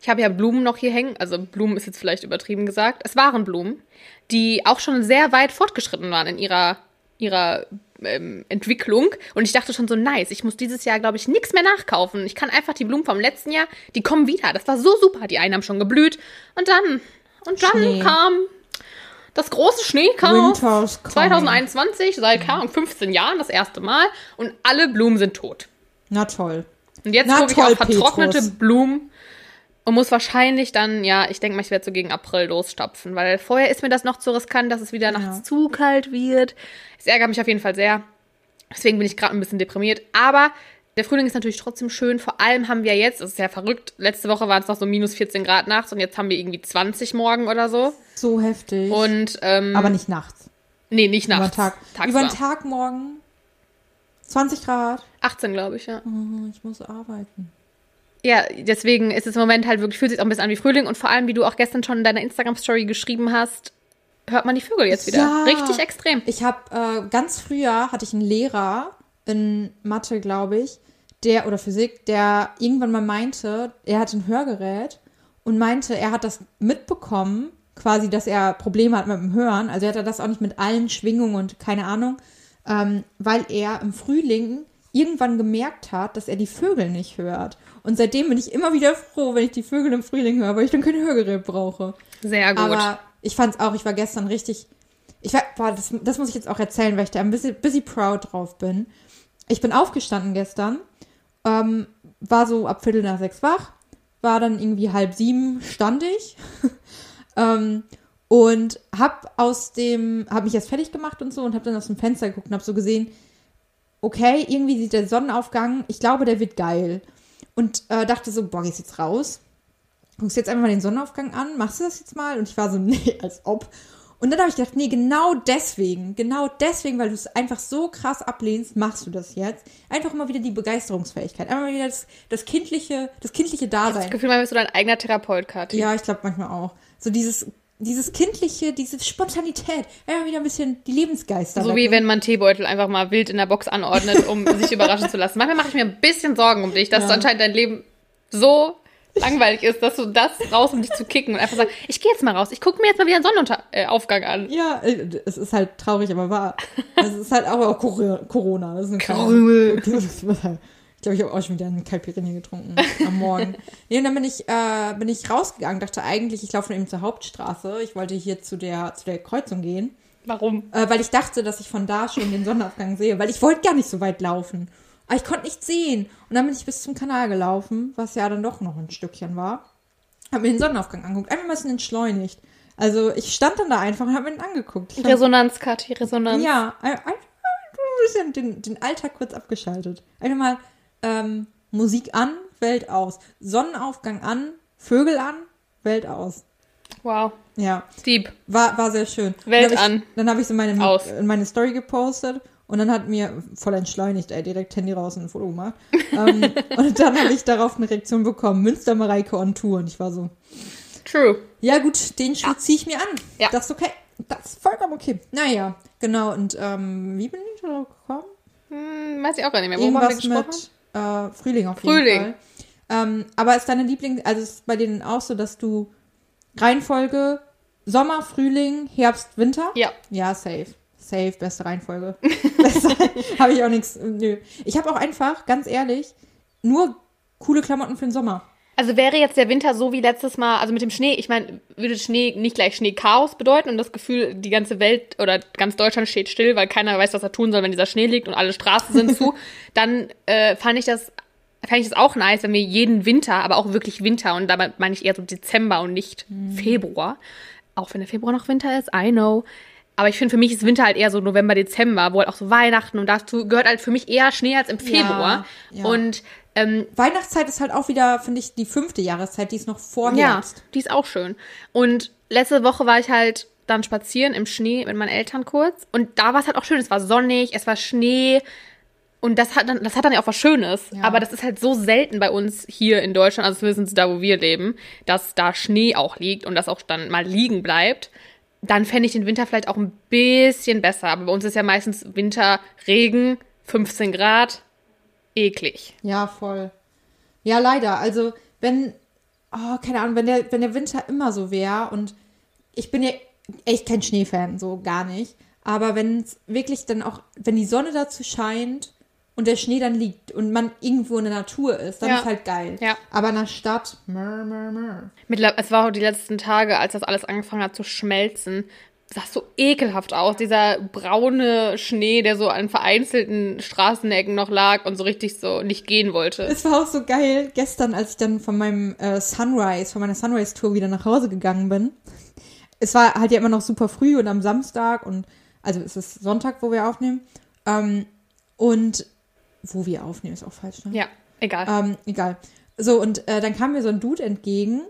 ich habe ja Blumen noch hier hängen. Also Blumen ist jetzt vielleicht übertrieben gesagt. Es waren Blumen, die auch schon sehr weit fortgeschritten waren in ihrer, ihrer ähm, Entwicklung. Und ich dachte schon so, nice, ich muss dieses Jahr, glaube ich, nichts mehr nachkaufen. Ich kann einfach die Blumen vom letzten Jahr, die kommen wieder. Das war so super. Die einen haben schon geblüht. Und dann, und dann Schnee. kam das große coming. 2021, seit keine Ahnung, 15 Jahren das erste Mal. Und alle Blumen sind tot. Na toll. Und jetzt gucke ich auf vertrocknete Petrus. Blumen und muss wahrscheinlich dann, ja, ich denke mal, ich werde so gegen April losstapfen, weil vorher ist mir das noch zu riskant, dass es wieder nachts Ja. zu kalt wird. Es ärgert mich auf jeden Fall sehr. Deswegen bin ich gerade ein bisschen deprimiert. Aber der Frühling ist natürlich trotzdem schön. Vor allem haben wir jetzt, das ist ja verrückt, letzte Woche waren es noch so minus 14 Grad nachts und jetzt haben wir irgendwie 20 morgen oder so. So heftig. Und, ähm, Aber nicht nachts. nee, nicht Über den nachts. Tag. Tagsüber. Über den Tag morgen. 20 Grad. 18, glaube ich, ja. Oh, ich muss arbeiten. Ja, deswegen ist es im Moment halt wirklich, fühlt sich auch ein bisschen an wie Frühling und vor allem, wie du auch gestern schon in deiner Instagram-Story geschrieben hast, hört man die Vögel jetzt wieder. Ja. Richtig extrem. Ich habe äh, ganz früher hatte ich einen Lehrer in Mathe, glaube ich, der oder Physik, der irgendwann mal meinte, er hat ein Hörgerät und meinte, er hat das mitbekommen, quasi, dass er Probleme hat mit dem Hören. Also er hatte das auch nicht mit allen Schwingungen und keine Ahnung, ähm, weil er im Frühling irgendwann gemerkt hat, dass er die Vögel nicht hört. Und seitdem bin ich immer wieder froh, wenn ich die Vögel im Frühling höre, weil ich dann kein Hörgerät brauche. Sehr gut. Aber ich fand's auch, ich war gestern richtig. Ich war, boah, das, das muss ich jetzt auch erzählen, weil ich da ein bisschen, bisschen proud drauf bin. Ich bin aufgestanden gestern, ähm, war so ab Viertel nach sechs wach, war dann irgendwie halb sieben stand ich ähm, und hab aus dem, hab mich jetzt fertig gemacht und so und hab dann aus dem Fenster geguckt und hab so gesehen, okay, irgendwie sieht der Sonnenaufgang, ich glaube, der wird geil. Und äh, dachte so, boah, gehst jetzt raus, guckst jetzt einfach mal den Sonnenaufgang an, machst du das jetzt mal? Und ich war so, nee, als ob. Und dann habe ich gedacht, nee, genau deswegen, genau deswegen, weil du es einfach so krass ablehnst, machst du das jetzt. Einfach immer wieder die Begeisterungsfähigkeit, einfach mal wieder das, das kindliche, das kindliche das Dasein. Gefühl, man bist du dein eigener Therapeut, Kathi. Ja, ich glaube manchmal auch. So dieses, dieses kindliche, diese Spontanität, einfach wieder ein bisschen die Lebensgeister. So wie wenn man Teebeutel einfach mal wild in der Box anordnet, um sich überraschen zu lassen. Manchmal mache ich mir ein bisschen Sorgen um dich, dass Ja. anscheinend dein Leben so langweilig ist, dass du das raus, um dich zu kicken und einfach sagen, ich gehe jetzt mal raus, ich gucke mir jetzt mal wieder einen Sonnenaufgang äh, an. Ja, äh, es ist halt traurig, aber wahr. Es ist halt auch, auch Cor- Corona. Das ist Krümel. Ich glaube, ich habe auch schon wieder einen Caipirinha getrunken am Morgen. nee, und dann bin ich, äh, bin ich rausgegangen, dachte eigentlich, ich laufe eben zur Hauptstraße. Ich wollte hier zu der, zu der Kreuzung gehen, Warum? äh, weil ich dachte, dass ich von da schon den Sonnenaufgang sehe, weil ich wollte gar nicht so weit laufen. Aber ich konnte nicht sehen. Und dann bin ich bis zum Kanal gelaufen, was ja dann doch noch ein Stückchen war. Hab mir den Sonnenaufgang angeguckt, einfach ein bisschen entschleunigt. Also ich stand dann da einfach und habe mir den angeguckt. Fand- Resonanz, Kathi, Resonanz. ja, ein- einfach ein bisschen den, den Alltag kurz abgeschaltet. Einfach mal ähm, Musik an, Welt aus. Sonnenaufgang an, Vögel an, Welt aus. Wow. Ja, Deep. war, war sehr schön. Welt dann an. Ich, dann habe ich so meine, Aus. meine Story gepostet und dann hat mir voll entschleunigt, ey, direkt Handy raus und ein Foto gemacht. ähm, und dann habe ich darauf eine Reaktion bekommen, Münster Mareike on Tour. Und ich war so, True. ja gut, den Schuh ziehe ich mir an. Ja. Das ist okay. Das ist vollkommen okay. Naja, genau. Und ähm, wie bin ich darauf gekommen? Hm, weiß ich auch gar nicht mehr. Worüber haben wir Irgendwas gesprochen? mit äh, Frühling auf jeden Frühling. Fall. Ähm, aber ist deine Liebling, also ist bei denen auch so, dass du Reihenfolge Sommer, Frühling, Herbst, Winter? Ja. Ja, safe. Safe, beste Reihenfolge. Habe ich auch nichts. Nö. Ich habe auch einfach, ganz ehrlich, nur coole Klamotten für den Sommer. Also wäre jetzt der Winter so wie letztes Mal, also mit dem Schnee, ich meine, würde Schnee nicht gleich Schneechaos bedeuten und das Gefühl, die ganze Welt oder ganz Deutschland steht still, weil keiner weiß, was er tun soll, wenn dieser Schnee liegt und alle Straßen sind zu, dann äh, fand ich das fand ich das auch nice, wenn wir jeden Winter, aber auch wirklich Winter und damit meine ich eher so Dezember und nicht Februar, auch wenn der Februar noch Winter ist, I know, Aber ich finde, für mich ist Winter halt eher so November, Dezember, wo halt auch so Weihnachten und dazu gehört halt für mich eher Schnee als im Februar. ja. Und ähm, Weihnachtszeit ist halt auch wieder, finde ich, die fünfte Jahreszeit, die ist noch vor ja, Herbst. die ist auch schön. Und letzte Woche war ich halt dann spazieren im Schnee mit meinen Eltern kurz. Und da war es halt auch schön. Es war sonnig, es war Schnee. Und das hat dann, das hat dann ja auch was Schönes. Ja. Aber das ist halt so selten bei uns hier in Deutschland, also zumindest da, wo wir leben, dass da Schnee auch liegt und das auch dann mal liegen bleibt. Dann fände ich den Winter vielleicht auch ein bisschen besser. Aber bei uns ist ja meistens Winter, Regen, 15 Grad. Eklig. Ja, voll. Ja, leider. Also, wenn, oh, keine Ahnung, wenn der, wenn der Winter immer so wäre und ich bin ja echt kein Schneefan, so gar nicht. Aber wenn es wirklich dann auch, wenn die Sonne dazu scheint und der Schnee dann liegt und man irgendwo in der Natur ist, dann Ja. ist halt geil. Ja. Aber in der Stadt, mör, mör, mör. Es war auch die letzten Tage, als das alles angefangen hat zu schmelzen, sah so ekelhaft aus. Dieser braune Schnee, der so an vereinzelten Straßenecken noch lag und so richtig so nicht gehen wollte. Es war auch so geil, gestern, als ich dann von meinem äh, Sunrise, von meiner Sunrise-Tour wieder nach Hause gegangen bin. Es war halt ja immer noch super früh und am Samstag und, also es ist Sonntag, wo wir aufnehmen. Ähm, und wo wir aufnehmen, ist auch falsch, ne? Ja, egal. Ähm, egal. So, und äh, dann kam mir so ein Dude entgegen,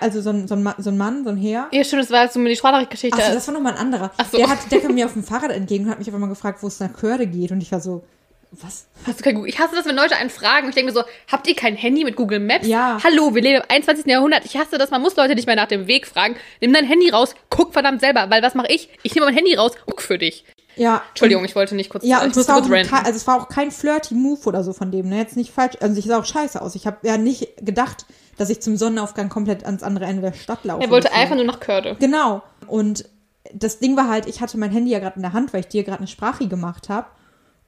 also so ein, so ein, so ein Mann, so ein Herr. Ja, stimmt, das war jetzt so die Sprachnachrichtgeschichte. Achso, das war nochmal ein anderer. Ach so. Der, hat, der kam mir auf dem Fahrrad entgegen und hat mich einfach mal gefragt, wo es nach Körde geht. Und ich war so, was? Hast du kein Google? Ich hasse das, wenn Leute einen fragen ich denke mir so, habt ihr kein Handy mit Google Maps? Ja. Hallo, wir leben im 21. Jahrhundert. Ich hasse das, man muss Leute nicht mehr nach dem Weg fragen. Nimm dein Handy raus, guck verdammt selber, weil was mache ich? Ich nehme mein Handy raus, guck für dich. Ja. Entschuldigung, ich wollte nicht kurz, Ja, ich und es musste war, auch kurz ranten. kein- also es war auch kein flirty Move oder so von dem, ne? Jetzt nicht falsch, also ich sah auch scheiße aus. Ich habe ja nicht gedacht, dass ich zum Sonnenaufgang komplett ans andere Ende der Stadt laufe. Er wollte Deswegen- einfach nur nach Körde. Genau. Und das Ding war halt, ich hatte mein Handy ja gerade in der Hand, weil ich dir gerade eine Sprache gemacht habe.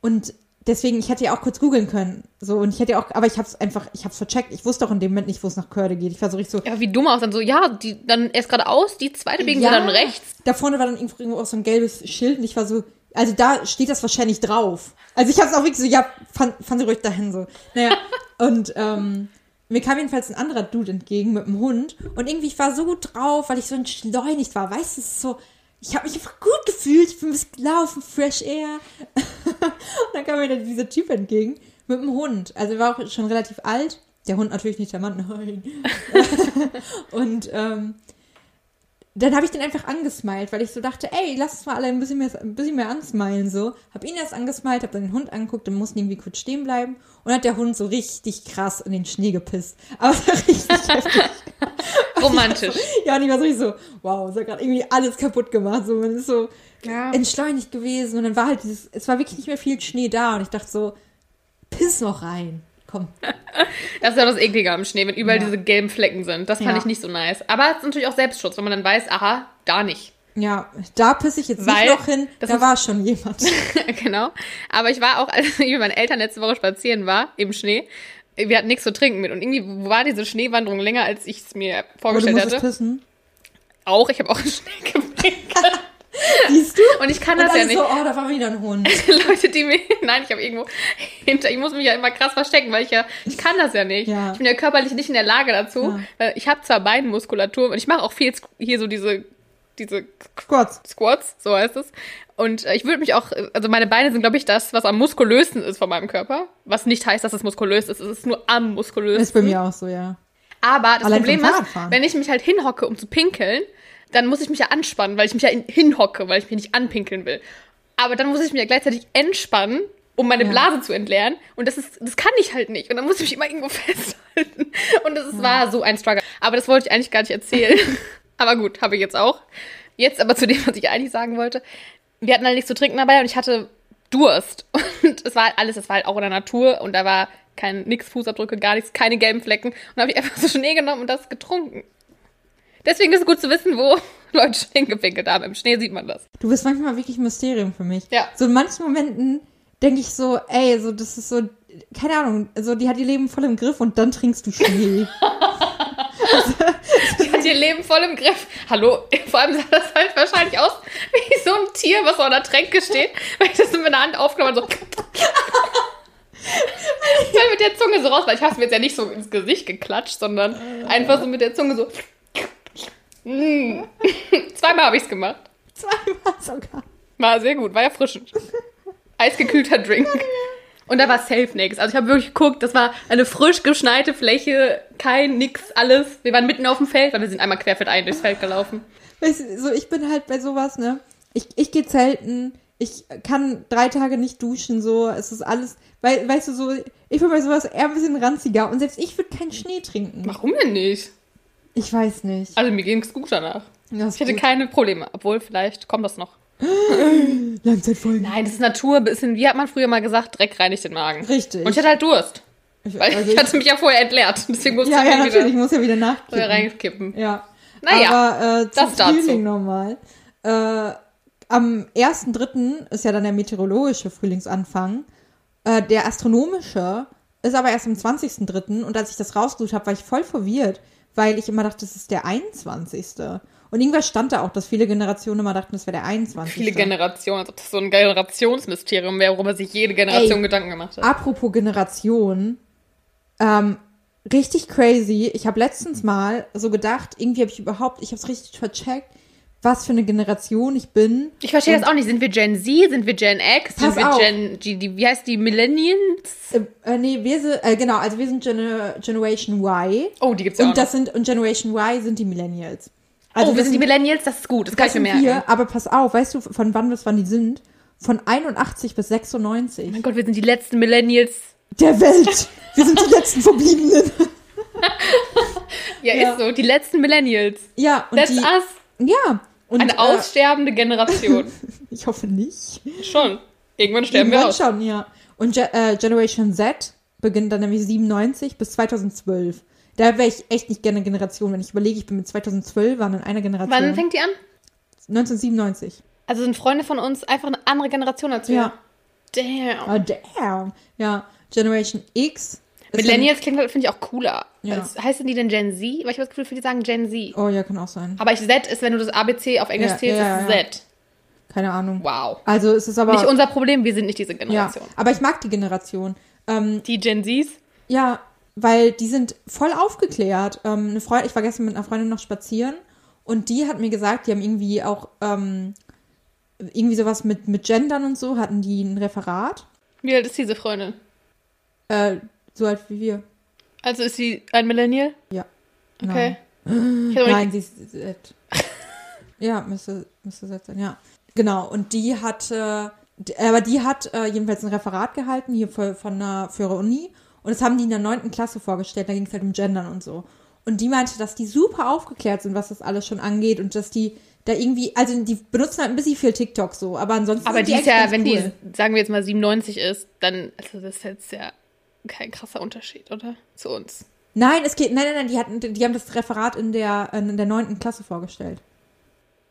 Und deswegen, ich hätte ja auch kurz googeln können. So, und ich hätte ja auch, aber ich habe es einfach, ich habe es vercheckt. Ich wusste auch in dem Moment nicht, wo es nach Körde geht. Ich war so richtig so, Ja, wie dumm aus. Dann so, ja, die, dann erst geradeaus, die zweite biegen wir dann rechts. Da vorne war dann irgendwo irgendwo auch so ein gelbes Schild und ich war so, also da steht das wahrscheinlich drauf. Also ich habe es auch wirklich so, ja, fahren Sie ruhig dahin so. Naja, und ähm, mir kam jedenfalls ein anderer Dude entgegen mit einem Hund und irgendwie ich war so gut drauf, weil ich so entschleunigt war. Weißt du, es ist so, ich habe mich einfach gut gefühlt, ich bin ein bisschen gelaufen, Fresh Air. und dann kam mir dann dieser Typ entgegen mit einem Hund. Also er war auch schon relativ alt. Der Hund natürlich nicht der Mann, nein. und ähm, dann habe ich den einfach angesmiled, weil ich so dachte, ey, lass uns mal alle ein bisschen mehr, ein bisschen mehr ansmilen, so. Hab ihn erst angesmiled, hab dann den Hund angeguckt, dann mussten irgendwie kurz stehen bleiben und dann hat der Hund so richtig krass in den Schnee gepisst. Aber richtig heftig. Romantisch. Ja, und ich war so, richtig so wow, es hat gerade irgendwie alles kaputt gemacht, so, man ist so Ja. entschleunigt gewesen und dann war halt dieses, es war wirklich nicht mehr viel Schnee da und ich dachte so, piss noch rein, komm. Das ist ja das Eklige am Schnee, wenn überall Ja. diese gelben Flecken sind. Das fand Ja. ich nicht so nice. Aber es ist natürlich auch Selbstschutz, wenn man dann weiß, aha, da nicht. Ja, da pisse ich jetzt Weil nicht noch hin, da war schon jemand. genau. Aber ich war auch, als ich mit meinen Eltern letzte Woche spazieren war, im Schnee, wir hatten nichts zu trinken mit. Und irgendwie war diese Schneewanderung länger, als ich es mir du vorgestellt musstest hatte. pissen. Auch, ich habe auch Schnee gepinkelt. Siehst du? Und ich kann Und das ja nicht. so, oh, da war wieder ein Hund. Leute, die mir. Nein, ich habe irgendwo hinter. Ich muss mich ja immer krass verstecken, weil ich ja. Ich kann das ja nicht. Ja. Ich bin ja körperlich nicht in der Lage dazu. Ja. Ich habe zwar Beinmuskulatur und ich mache auch viel hier so diese. Diese Squats. Squats, so heißt es. Und äh, ich würde mich auch, also meine Beine sind, glaube ich, das, was am muskulösten ist von meinem Körper. Was nicht heißt, dass es muskulös ist. Es ist nur am muskulösten. Ist bei mir auch so, ja. Aber das Allein Problem ist, wenn ich mich halt hinhocke, um zu pinkeln, dann muss ich mich ja anspannen, weil ich mich ja in, hinhocke, weil ich mich nicht anpinkeln will. Aber dann muss ich mich ja gleichzeitig entspannen, um meine Ja. Blase zu entleeren. Und das ist, das kann ich halt nicht. Und dann muss ich mich immer irgendwo festhalten. Und das ist, war so ein Struggle. Aber das wollte ich eigentlich gar nicht erzählen. aber gut, habe ich jetzt auch. Jetzt aber zu dem, was ich eigentlich sagen wollte. Wir hatten halt nichts zu trinken dabei und ich hatte Durst. Und es war halt alles, es war halt auch in der Natur und da war kein nix Fußabdrücke, gar nichts, keine gelben Flecken. Und da habe ich einfach so Schnee genommen und das getrunken. Deswegen ist es gut zu wissen, wo Leute Schnee gepinkelt haben. Im Schnee sieht man das. Du bist manchmal wirklich ein Mysterium für mich. Ja. So in manchen Momenten denke ich so, ey, so das ist so, keine Ahnung, so die hat ihr Leben voll im Griff und dann trinkst du Schnee. Die hat ihr Leben voll im Griff. Hallo, vor allem sah das halt wahrscheinlich aus wie so ein Tier, was so an der Tränke steht, weil ich das mit meiner Hand aufgenommen und so. Weil mit der Zunge so raus, weil ich habe es mir jetzt ja nicht so ins Gesicht geklatscht, sondern einfach so mit der Zunge so. Zweimal habe ich es gemacht. Zweimal sogar. War sehr gut, war erfrischend. Eisgekühlter Drink. Und da war safe nix. Also ich habe wirklich geguckt, das war eine frisch geschneite Fläche, kein nix, alles. Wir waren mitten auf dem Feld, weil wir sind einmal querfeldein durchs Feld gelaufen. Weißt du, so ich bin halt bei sowas, ne? Ich, ich gehe zelten, ich kann drei Tage nicht duschen, so, es ist alles, weil, weißt du, so, ich bin bei sowas eher ein bisschen ranziger und selbst ich würde keinen Schnee trinken. Warum denn nicht? Ich weiß nicht. Also mir ging's gut danach. Das Ich hatte gut. keine Probleme, obwohl vielleicht kommt das noch. Langzeitfolgen. Nein, das ist Natur, bisschen, wie hat man früher mal gesagt, Dreck reinigt den Magen. Richtig. Und ich hatte halt Durst. Ich- Weil also ich hatte mich ja vorher entleert. Deswegen musste ja, ich ja, natürlich, ich wieder muss ja wieder nachkippen. reinkippen. Ja. Naja, Aber äh, zum das dazu. Frühling nochmal. Äh, am 1.3. ist ja dann der meteorologische Frühlingsanfang. Äh, der astronomische ist aber erst am 20.3. Und als ich das rausgesucht habe, war ich voll verwirrt, weil ich immer dachte, das ist der 21. Und irgendwas stand da auch, dass viele Generationen immer dachten, das wäre der 21. Viele Generationen, als ob das so ein Generationsmysterium wäre, worüber sich jede Generation Ey. Gedanken gemacht hat. Apropos Generation, ähm, richtig crazy. Ich habe letztens mal so gedacht, irgendwie habe ich überhaupt, ich habe es richtig vercheckt, was für eine Generation ich bin. Ich verstehe das auch nicht. Sind wir Gen Z? Sind wir Gen X? Pass sind wir auf. Gen G? Die, wie heißt die? Millennials? Äh, äh, nee, wir sind, äh, genau, also wir sind Gener Generation Y. Oh, die gibt's ja und auch noch. das sind, und Generation Y sind die Millennials. Also oh, wir sind die Millennials, das ist gut, das kann das ich mir merken. wir, aber pass auf, weißt du, von wann bis wann die sind? Von 81 bis 96. Mein Gott, wir sind die letzten Millennials. Der Welt! Wir sind die letzten Verbliebenen. Ja, Ja. ist so, die letzten Millennials. Ja, und That's die, us. ja. Und, Eine äh, aussterbende Generation. ich hoffe nicht. Schon. Irgendwann sterben wir Irgendwann aus. schon, ja. Und Ge äh, Generation Z beginnt dann nämlich 97 bis 2012. Da wäre ich echt nicht gerne Generation, wenn ich überlege, ich bin mit 2012 waren in einer Generation. Wann fängt die an? 1997. Also sind Freunde von uns einfach eine andere Generation als wir. Ja. Damn. Oh, damn. Ja, Generation X. Millennials klingt, finde ich, auch cooler. Ja. Was heißen die denn Gen Z? Weil ich habe das Gefühl, viele sagen Gen Z. Oh ja, kann auch sein. Aber ich Z ist, wenn du das ABC auf Englisch Ja, zählst, ja, ist ja. Z. Keine Ahnung. Wow. Also es ist aber. Nicht unser Problem, wir sind nicht diese ja, Generation. aber ich mag die Generation. Ähm, Die Gen Zs? Ja, weil die sind voll aufgeklärt. Ähm, eine Freundin, ich war gestern mit einer Freundin noch spazieren und die hat mir gesagt, die haben irgendwie auch ähm, irgendwie sowas mit, mit Gendern und so, hatten die ein Referat. Wie alt ist diese Freundin? Äh, so alt wie wir. Also ist sie ein Millennial? Ja. Okay. Nein, nicht, sie ist Z. ja, müsste, müsste Z sein, ja. Genau, und die hat, äh, aber die hat äh, jedenfalls ein Referat gehalten, hier für, von einer, für ihre Uni. Und das haben die in der neunten Klasse vorgestellt, da ging es halt um Gendern und so. Und die meinte, dass die super aufgeklärt sind, was das alles schon angeht und dass die da irgendwie, also die benutzen halt ein bisschen viel TikTok so, aber ansonsten aber die ist ja, wenn cool. die, sagen wir jetzt mal 97 ist, dann, also das ist jetzt ja kein krasser Unterschied, oder? Zu uns. Nein, es geht, nein, nein, nein, die hatten, die haben das Referat in der, in der neunten Klasse vorgestellt.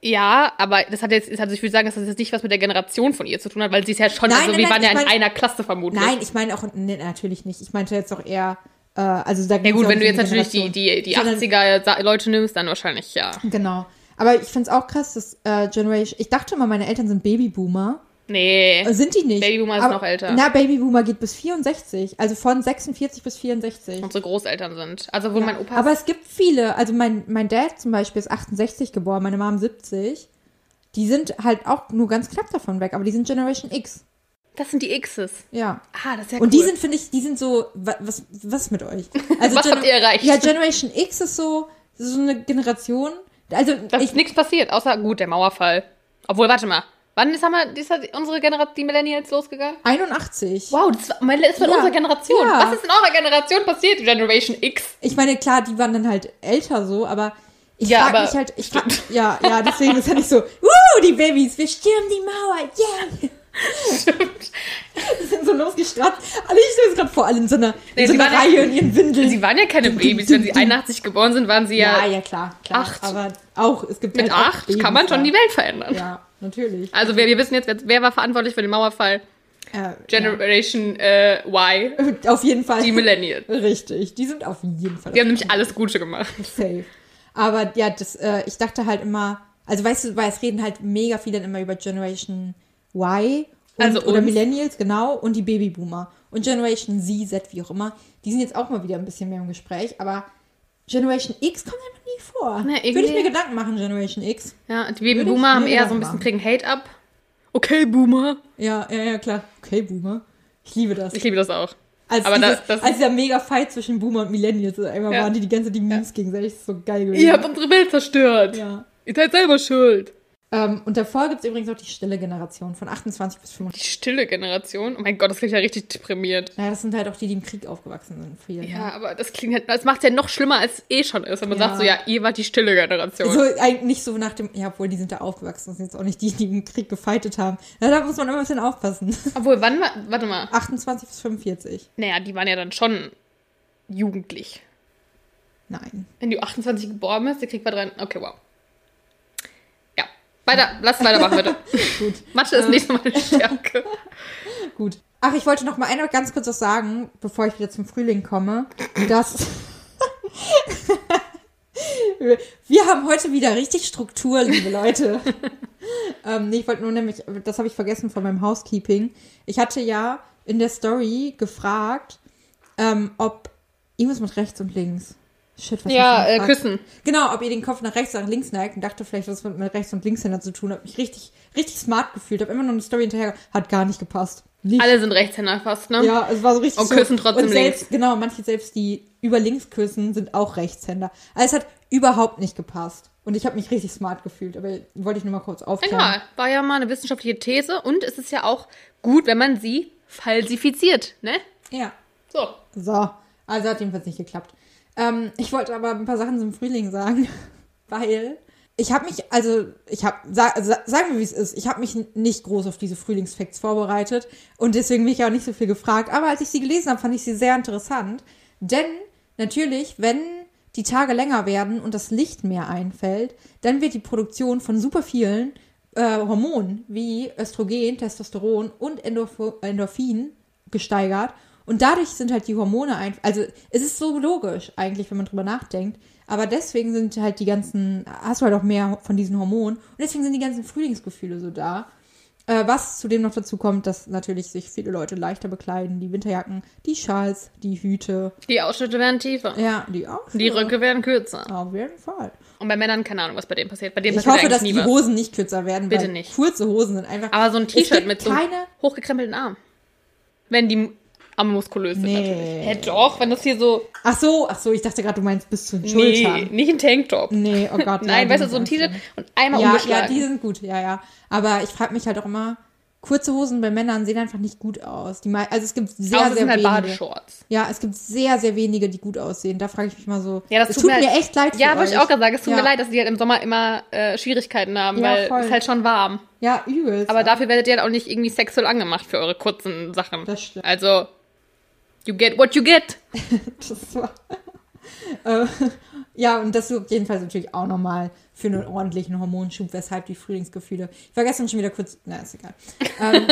Ja, aber das hat jetzt, also ich würde sagen, dass das jetzt nicht was mit der Generation von ihr zu tun hat, weil sie ist ja schon, Nein, also nein, wir nein, waren ja ich in einer Klasse vermutlich. Nein, ich meine auch, nee, natürlich nicht. Ich meinte jetzt auch eher, äh, also da Ja gut, wenn du jetzt natürlich die, die, die Sondern- 80er Sa- Leute nimmst, dann wahrscheinlich ja. Genau. Aber ich finde es auch krass, dass äh, Generation. Ich dachte immer, meine Eltern sind Babyboomer. Nee. Äh, Sind die nicht? Babyboomer ist noch älter. Na, Babyboomer geht bis 64. Also von 46 bis 64. Unsere Großeltern sind. Also wohl Ja. mein Opa. Aber es gibt viele. Also mein, mein Dad zum Beispiel ist 68 geboren, meine Mom 70. Die sind halt auch nur ganz knapp davon weg, aber die sind Generation X. das sind die X's. Ja. Ah, das ist ja Und cool. die sind, finde ich, die sind so, wa- was, was mit euch? Also Was habt ihr erreicht? Ja, Generation X ist so, so eine Generation. Also, da ist nichts passiert, außer gut, der Mauerfall. Obwohl, warte mal. Wann ist, haben wir, ist unsere Generation, die Millennials losgegangen? 81. Wow, das war, meine, ist von Ja. unserer Generation. Ja. Was ist in eurer Generation passiert, Generation X? Ich meine, klar, die waren dann halt älter so, aber ich Ja, aber- mich halt, ich frag, ja, ja, deswegen ist ja nicht so, wuh, die Babys, wir stürmen die Mauer, yeah. Die sind so losgestratzt. Alle, ich stelle es gerade vor, alle in so einer, Nee, in so sie einer waren ja- Reihe in ihren Windeln. Sie waren ja keine Babys. Wenn sie 81 geboren sind, waren sie ja, ja, ja, klar, klar. Acht. Aber auch, es gibt mit halt acht. Kann man schon die Welt verändern. Ja, natürlich. Also wir, wir wissen jetzt, wer, war verantwortlich für den Mauerfall? Äh, Generation äh, Y. ja. Auf jeden Fall. Die Millennials. Richtig, die sind auf jeden Fall Die haben nämlich alles Gute gemacht. safe. Aber ja, das, äh, ich dachte halt immer, also weißt du, weil es reden halt mega viele dann immer über Generation Y und, Also oder. Millennials, genau, und die Babyboomer. Und Generation Z, Z, wie auch immer, die sind jetzt auch mal wieder ein bisschen mehr im Gespräch, aber Generation X kommt einfach nie vor. Na, Würde ich mir Gedanken machen, Generation X. Ja, die Würde ich Babyboomer haben eher so ein bisschen kriegen Hate ab. Okay, Boomer. Ja, ja, ja, klar. Okay, Boomer. Ich liebe das. Ich liebe das auch. Als, aber dieses, das- das- als dieser mega Fight zwischen Boomer und Millennials. Einmal Ja. waren die die ganze Zeit die Memes gegenseitig. Das ist so geil gewesen. Ihr habt unsere Welt zerstört. ja. Ihr seid selber schuld. Ähm, und davor gibt es übrigens auch die stille Generation von 28 bis 35. Die stille Generation. Oh mein Gott, das klingt ja richtig deprimiert. Ja, das sind halt auch die, die im Krieg aufgewachsen sind. Viel, Ja, aber das klingt halt, das macht ja noch schlimmer, als es eh schon ist. Wenn man Ja. sagt so, ja, ihr wart die stille Generation. So, eigentlich nicht so nach dem, ja, obwohl die sind da aufgewachsen, das sind jetzt auch nicht die, die im Krieg gefeitet haben. Ja, da muss man immer ein bisschen aufpassen. Obwohl, wann war, warte mal. 28 bis 45. Naja, die waren ja dann schon jugendlich. Nein. Wenn du 28 geboren bist, der Krieg war dran. Okay, wow. Weiter, lass weitermachen, bitte. Gut. Mathe ist nicht so meine Stärke. Gut. Ach, ich wollte noch mal eine ganz kurz was sagen, bevor ich wieder zum Frühling komme. Dass wir haben heute wieder richtig Struktur, liebe Leute. ähm, nee, ich wollte nur nämlich, das habe ich vergessen von meinem Housekeeping. Ich hatte ja in der Story gefragt, ähm, ob irgendwas mit rechts und links. Shit, was Ja, hab äh, küssen. Genau, ob ihr den Kopf nach rechts, nach links neigt und dachte vielleicht, was mit, mit rechts und linkshänder zu tun hat. Mich richtig, richtig smart gefühlt. Habe immer noch eine Story hinterher. Hat gar nicht gepasst. Nicht. Alle sind Rechtshänder fast, ne? Ja, es war so richtig Und so. küssen trotzdem und selbst, Genau, manche selbst, die über links küssen, sind auch Rechtshänder. Also es hat überhaupt nicht gepasst. Und ich habe mich richtig smart gefühlt. Aber wollte ich nur mal kurz aufklären. Egal, war ja mal eine wissenschaftliche These und es ist ja auch gut, wenn man sie falsifiziert, ne? Ja. So. So, also hat jedenfalls nicht geklappt. Ähm, ich wollte aber ein paar Sachen zum Frühling sagen, weil ich habe mich, also ich habe, sa sa sagen wir wie es ist, ich habe mich nicht groß auf diese Frühlingsfacts vorbereitet und deswegen bin ich auch nicht so viel gefragt. Aber als ich sie gelesen habe, fand ich sie sehr interessant, denn natürlich, wenn die Tage länger werden und das Licht mehr einfällt, dann wird die Produktion von super vielen äh, Hormonen wie Östrogen, Testosteron und Endorph Endorphin gesteigert. Und dadurch sind halt die Hormone einfach, also es ist so logisch eigentlich, wenn man drüber nachdenkt. Aber deswegen sind halt die ganzen, hast du halt auch mehr von diesen Hormonen. Und deswegen sind die ganzen Frühlingsgefühle so da. Äh, was zudem noch dazu kommt, dass natürlich sich viele Leute leichter bekleiden. Die Winterjacken, die Schals, die Hüte. Die Ausschnitte werden tiefer. Ja, die auch. Die. Röcke werden kürzer. Auf jeden Fall. Und bei Männern, keine Ahnung, was bei denen passiert. Bei denen Ich hoffe, dass die was. Hosen nicht kürzer werden, Bitte weil nicht. kurze Hosen sind einfach. Aber so ein T-Shirt mit so keine hochgekrempelten Armen. Wenn die Arme muskulös sind Nee. natürlich. Hä, doch, wenn das hier so... Ach so, ach so, ich dachte gerade, du meinst bis zu den Nee, Schultern. nicht ein Tanktop. Nee, oh Gott. Nein, ja, weißt du, so ein T-Shirt und einmal Ja, ja, umgeschlagen. die sind gut, ja, ja. Aber ich frage mich halt auch immer, kurze Hosen bei Männern sehen einfach nicht gut aus. Die, also es gibt sehr, Außer sehr sind halt wenige. Badeshorts. Ja, es gibt sehr, sehr wenige, die gut aussehen. Da frage ich mich mal so. Ja, das es tut mir mir halt- echt leid Ja, wollte ich auch gerade sagen. Es tut ja. mir leid, dass die halt im Sommer immer äh, Schwierigkeiten haben, Ja, weil voll. es ist halt schon warm. Ja, übelst. Aber dafür werdet ihr halt auch nicht irgendwie sexuell angemacht für eure kurzen Sachen. Das stimmt. Also, you get what you get. Das war. äh, ja, und das sorgt jedenfalls natürlich auch nochmal für einen ordentlichen Hormonschub, weshalb die Frühlingsgefühle. Ich war gestern schon wieder kurz. Na, ist egal. ähm,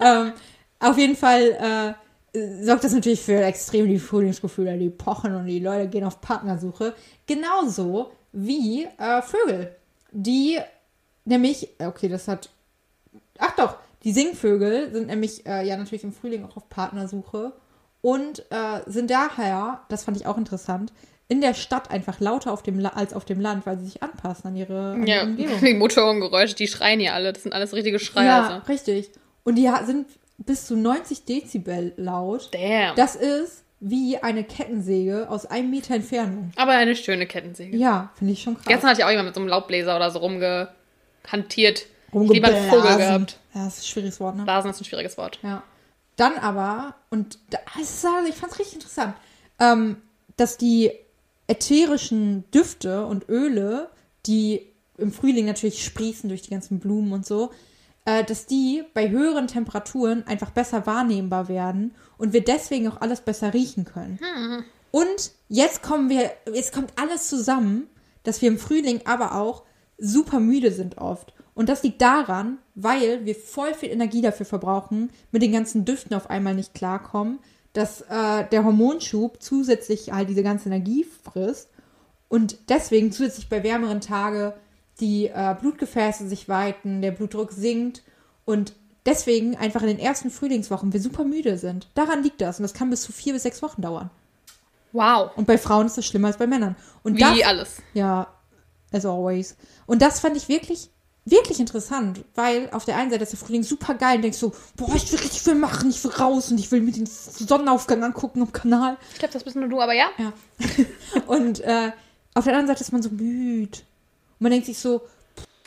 ähm, auf jeden Fall äh, sorgt das natürlich für extrem die Frühlingsgefühle, die pochen und die Leute gehen auf Partnersuche. Genauso wie äh, Vögel, die nämlich, okay, das hat. Ach doch, die Singvögel sind nämlich äh, ja natürlich im Frühling auch auf Partnersuche und äh, sind daher, das fand ich auch interessant, in der Stadt einfach lauter auf dem La als auf dem Land, weil sie sich anpassen an ihre, an Ja, Umgebung. die Motorengeräusche, die schreien hier alle. Das sind alles richtige Ja, Schreie. richtig. Und die sind bis zu 90 Dezibel laut. Damn. Das ist wie eine Kettensäge aus einem Meter Entfernung. Aber eine schöne Kettensäge. Ja, finde ich schon krass. Gestern hatte ich auch jemand mit so einem Laubbläser oder so rumgehantiert. Lieber einen Vogel Rumgeblasen. gehabt. Ja, das ist ein schwieriges Wort, ne? Blasen ist ein schwieriges Wort. Ja. Dann aber, und da, es ist also, ich fand es richtig interessant, ähm, dass die ätherischen Düfte und Öle, die im Frühling natürlich sprießen durch die ganzen Blumen und so, äh, dass die bei höheren Temperaturen einfach besser wahrnehmbar werden und wir deswegen auch alles besser riechen können. Und jetzt kommen wir, jetzt kommt alles zusammen, dass wir im Frühling aber auch super müde sind oft. Und das liegt daran, weil wir voll viel Energie dafür verbrauchen, mit den ganzen Düften auf einmal nicht klarkommen, dass äh, der Hormonschub zusätzlich halt diese ganze Energie frisst und deswegen zusätzlich bei wärmeren Tagen die äh, Blutgefäße sich weiten, der Blutdruck sinkt und deswegen einfach in den ersten Frühlingswochen wir super müde sind. Daran liegt das und das kann bis zu vier bis sechs Wochen dauern. Wow. Und bei Frauen ist das schlimmer als bei Männern. Und Wie das, alles. ja, as always. Und das fand ich wirklich wirklich interessant, weil auf der einen Seite ist der Frühling super geil und denkst so, boah, ich will richtig viel machen, ich will raus und ich will mir den Sonnenaufgang angucken am Kanal. Ich glaube, das bist nur du, aber ja. Ja. und äh, auf der anderen Seite ist man so müde. Und man denkt sich so,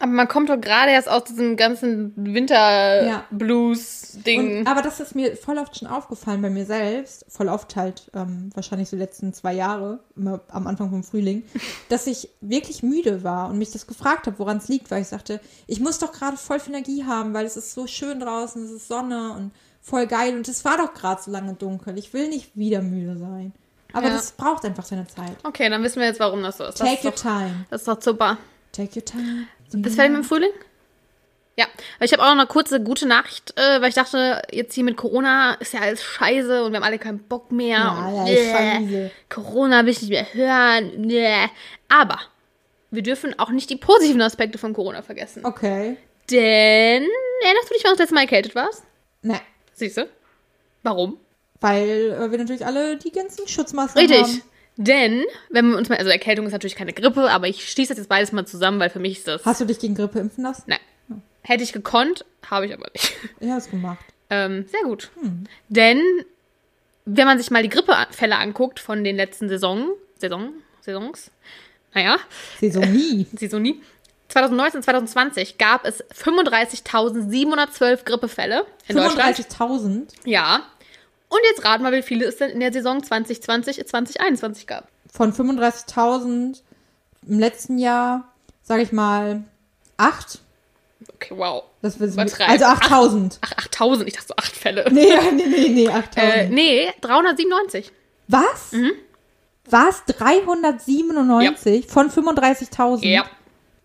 Aber man kommt doch gerade erst aus diesem ganzen Ja. Winter-Blues-Ding. Und, aber das ist mir voll oft schon aufgefallen bei mir selbst, voll oft halt ähm, wahrscheinlich so die letzten zwei Jahre, immer am Anfang vom Frühling, dass ich wirklich müde war und mich das gefragt habe, woran es liegt, weil ich sagte, ich muss doch gerade voll viel Energie haben, weil es ist so schön draußen, es ist Sonne und voll geil und es war doch gerade so lange dunkel. Ich will nicht wieder müde sein. Aber Ja. das braucht einfach seine Zeit. Okay, dann wissen wir jetzt, warum das so ist. Das Take ist your doch, time. das ist doch super. Take your time. Bist du fertig mit dem Frühling? Ja, weil ich habe auch noch eine kurze gute Nachricht, äh, weil ich dachte, jetzt hier mit Corona ist ja alles scheiße und wir haben alle keinen Bock mehr. Ja, und, ja, äh. Corona will ich nicht mehr hören. Äh. Aber wir dürfen auch nicht die positiven Aspekte von Corona vergessen. Okay. Denn, erinnerst du dich, wann du das letzte Mal erkältet warst? Ne, Siehst du? Warum? weil äh, wir natürlich alle die ganzen Schutzmaßnahmen Richtig. haben. Denn, wenn wir uns mal, also Erkältung ist natürlich keine Grippe, aber ich schließe das jetzt beides mal zusammen, weil für mich ist das. Hast du dich gegen Grippe impfen lassen? Nein. Hätte ich gekonnt, habe ich aber nicht. Ich hab's gemacht. Ähm, sehr gut. Denn, wenn man sich mal die Grippefälle anguckt von den letzten Saison, Saison, Saisons, naja, Saison nie. Saisonie, 2019, 2020 gab es 35.712 Grippefälle in Deutschland. 35.000 Ja. Und jetzt raten mal, wie viele es denn in der Saison 2020, 2021 gab. von 35.000 im letzten Jahr, sage ich mal, 8. Okay, wow. Das wir. Also 8.000. Ach, 8000, ich dachte so 8 Fälle. Nee, nee, nee, nee, 8.000. Äh, nee, 397. Was? Was? 397 von 35.000? Ja.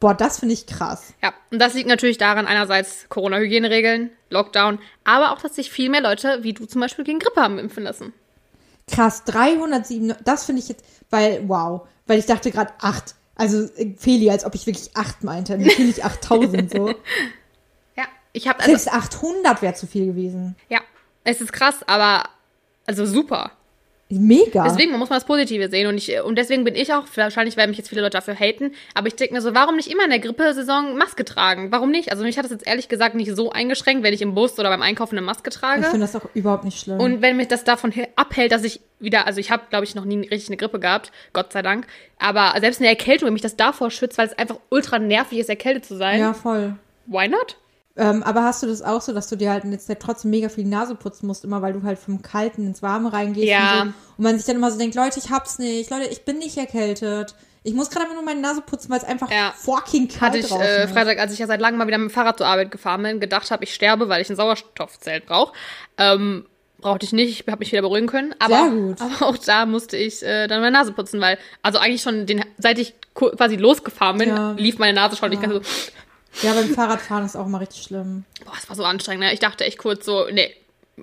Boah, das finde ich krass. Ja, und das liegt natürlich daran, einerseits Corona-Hygieneregeln, Lockdown, aber auch, dass sich viel mehr Leute, wie du zum Beispiel, gegen Grippe haben impfen lassen. Krass, 307, das finde ich jetzt, weil, wow, weil ich dachte gerade 8. Also äh, Feli, als ob ich wirklich 8 meinte. Natürlich 8000 so. Ja, ich habe also, Selbst 800 wäre zu viel gewesen. ja, es ist krass, aber also super. Mega. Deswegen, man muss mal das Positive sehen und, ich, und deswegen bin ich auch, wahrscheinlich werden mich jetzt viele Leute dafür haten, aber ich denke mir so, warum nicht immer in der Grippesaison Maske tragen? Warum nicht? Also mich hat das jetzt ehrlich gesagt nicht so eingeschränkt, wenn ich im Bus oder beim Einkaufen eine Maske ich trage. finde das auch überhaupt nicht schlimm. Und wenn mich das davon abhält, dass ich wieder, also ich habe, glaube ich, noch nie richtig eine Grippe gehabt, Gott sei Dank. Aber selbst eine Erkältung, wenn mich das davor schützt, weil es einfach ultra nervig ist, erkältet zu sein, ja, voll. why not? Ähm, aber hast du das auch so, dass du dir halt jetzt halt trotzdem mega viel die Nase putzen musst, immer weil du halt vom Kalten ins Warme reingehst Ja. und so. Und man sich dann immer so denkt, Leute, ich hab's nicht, Leute, ich bin nicht erkältet. Ich muss gerade einfach nur meine Nase putzen, weil es einfach Ja. fucking kalt Hatte ich äh. Freitag, als ich ja seit langem mal wieder mit dem Fahrrad zur Arbeit gefahren bin, gedacht habe, ich sterbe, weil ich ein Sauerstoffzelt brauche. Ähm, brauchte ich nicht, ich habe mich wieder beruhigen können. Aber, Sehr gut. aber auch da musste ich äh, dann meine Nase putzen, weil, also eigentlich schon, den, seit ich quasi losgefahren bin, Ja. lief meine Nase schon. Ich Ja. kann so, Ja, beim Fahrradfahren ist auch immer richtig schlimm. boah, es war so anstrengend. Ne? Ich dachte echt kurz so, nee,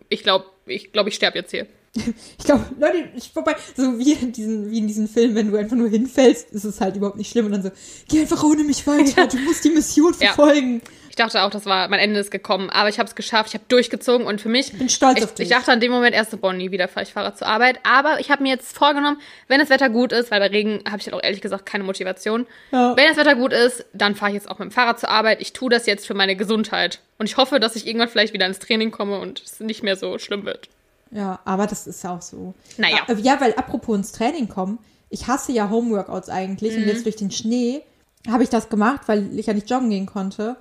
ich glaube, ich, glaub, ich sterbe jetzt hier. Ich glaube, Leute, ich vorbei, so wie in diesen, wie in diesen Filmen, wenn du einfach nur hinfällst, ist es halt überhaupt nicht schlimm und dann so, geh einfach ohne mich weiter, du musst die Mission Ja. verfolgen. Ich dachte auch, das war, mein Ende ist gekommen, aber ich habe es geschafft, ich habe durchgezogen und für mich, Bin stolz ich, auf dich. ich dachte an dem Moment erst so, boah, nie wieder fahre ich Fahrrad zur Arbeit, aber ich habe mir jetzt vorgenommen, wenn das Wetter gut ist, weil bei Regen habe ich halt auch ehrlich gesagt keine Motivation, Ja. wenn das Wetter gut ist, dann fahre ich jetzt auch mit dem Fahrrad zur Arbeit, ich tue das jetzt für meine Gesundheit und ich hoffe, dass ich irgendwann vielleicht wieder ins Training komme und es nicht mehr so schlimm wird. Ja, aber das ist auch so. Naja. Ja, ja weil apropos ins Training kommen, ich hasse ja Homeworkouts eigentlich Mhm. und jetzt durch den Schnee habe ich das gemacht, weil ich ja nicht joggen gehen konnte.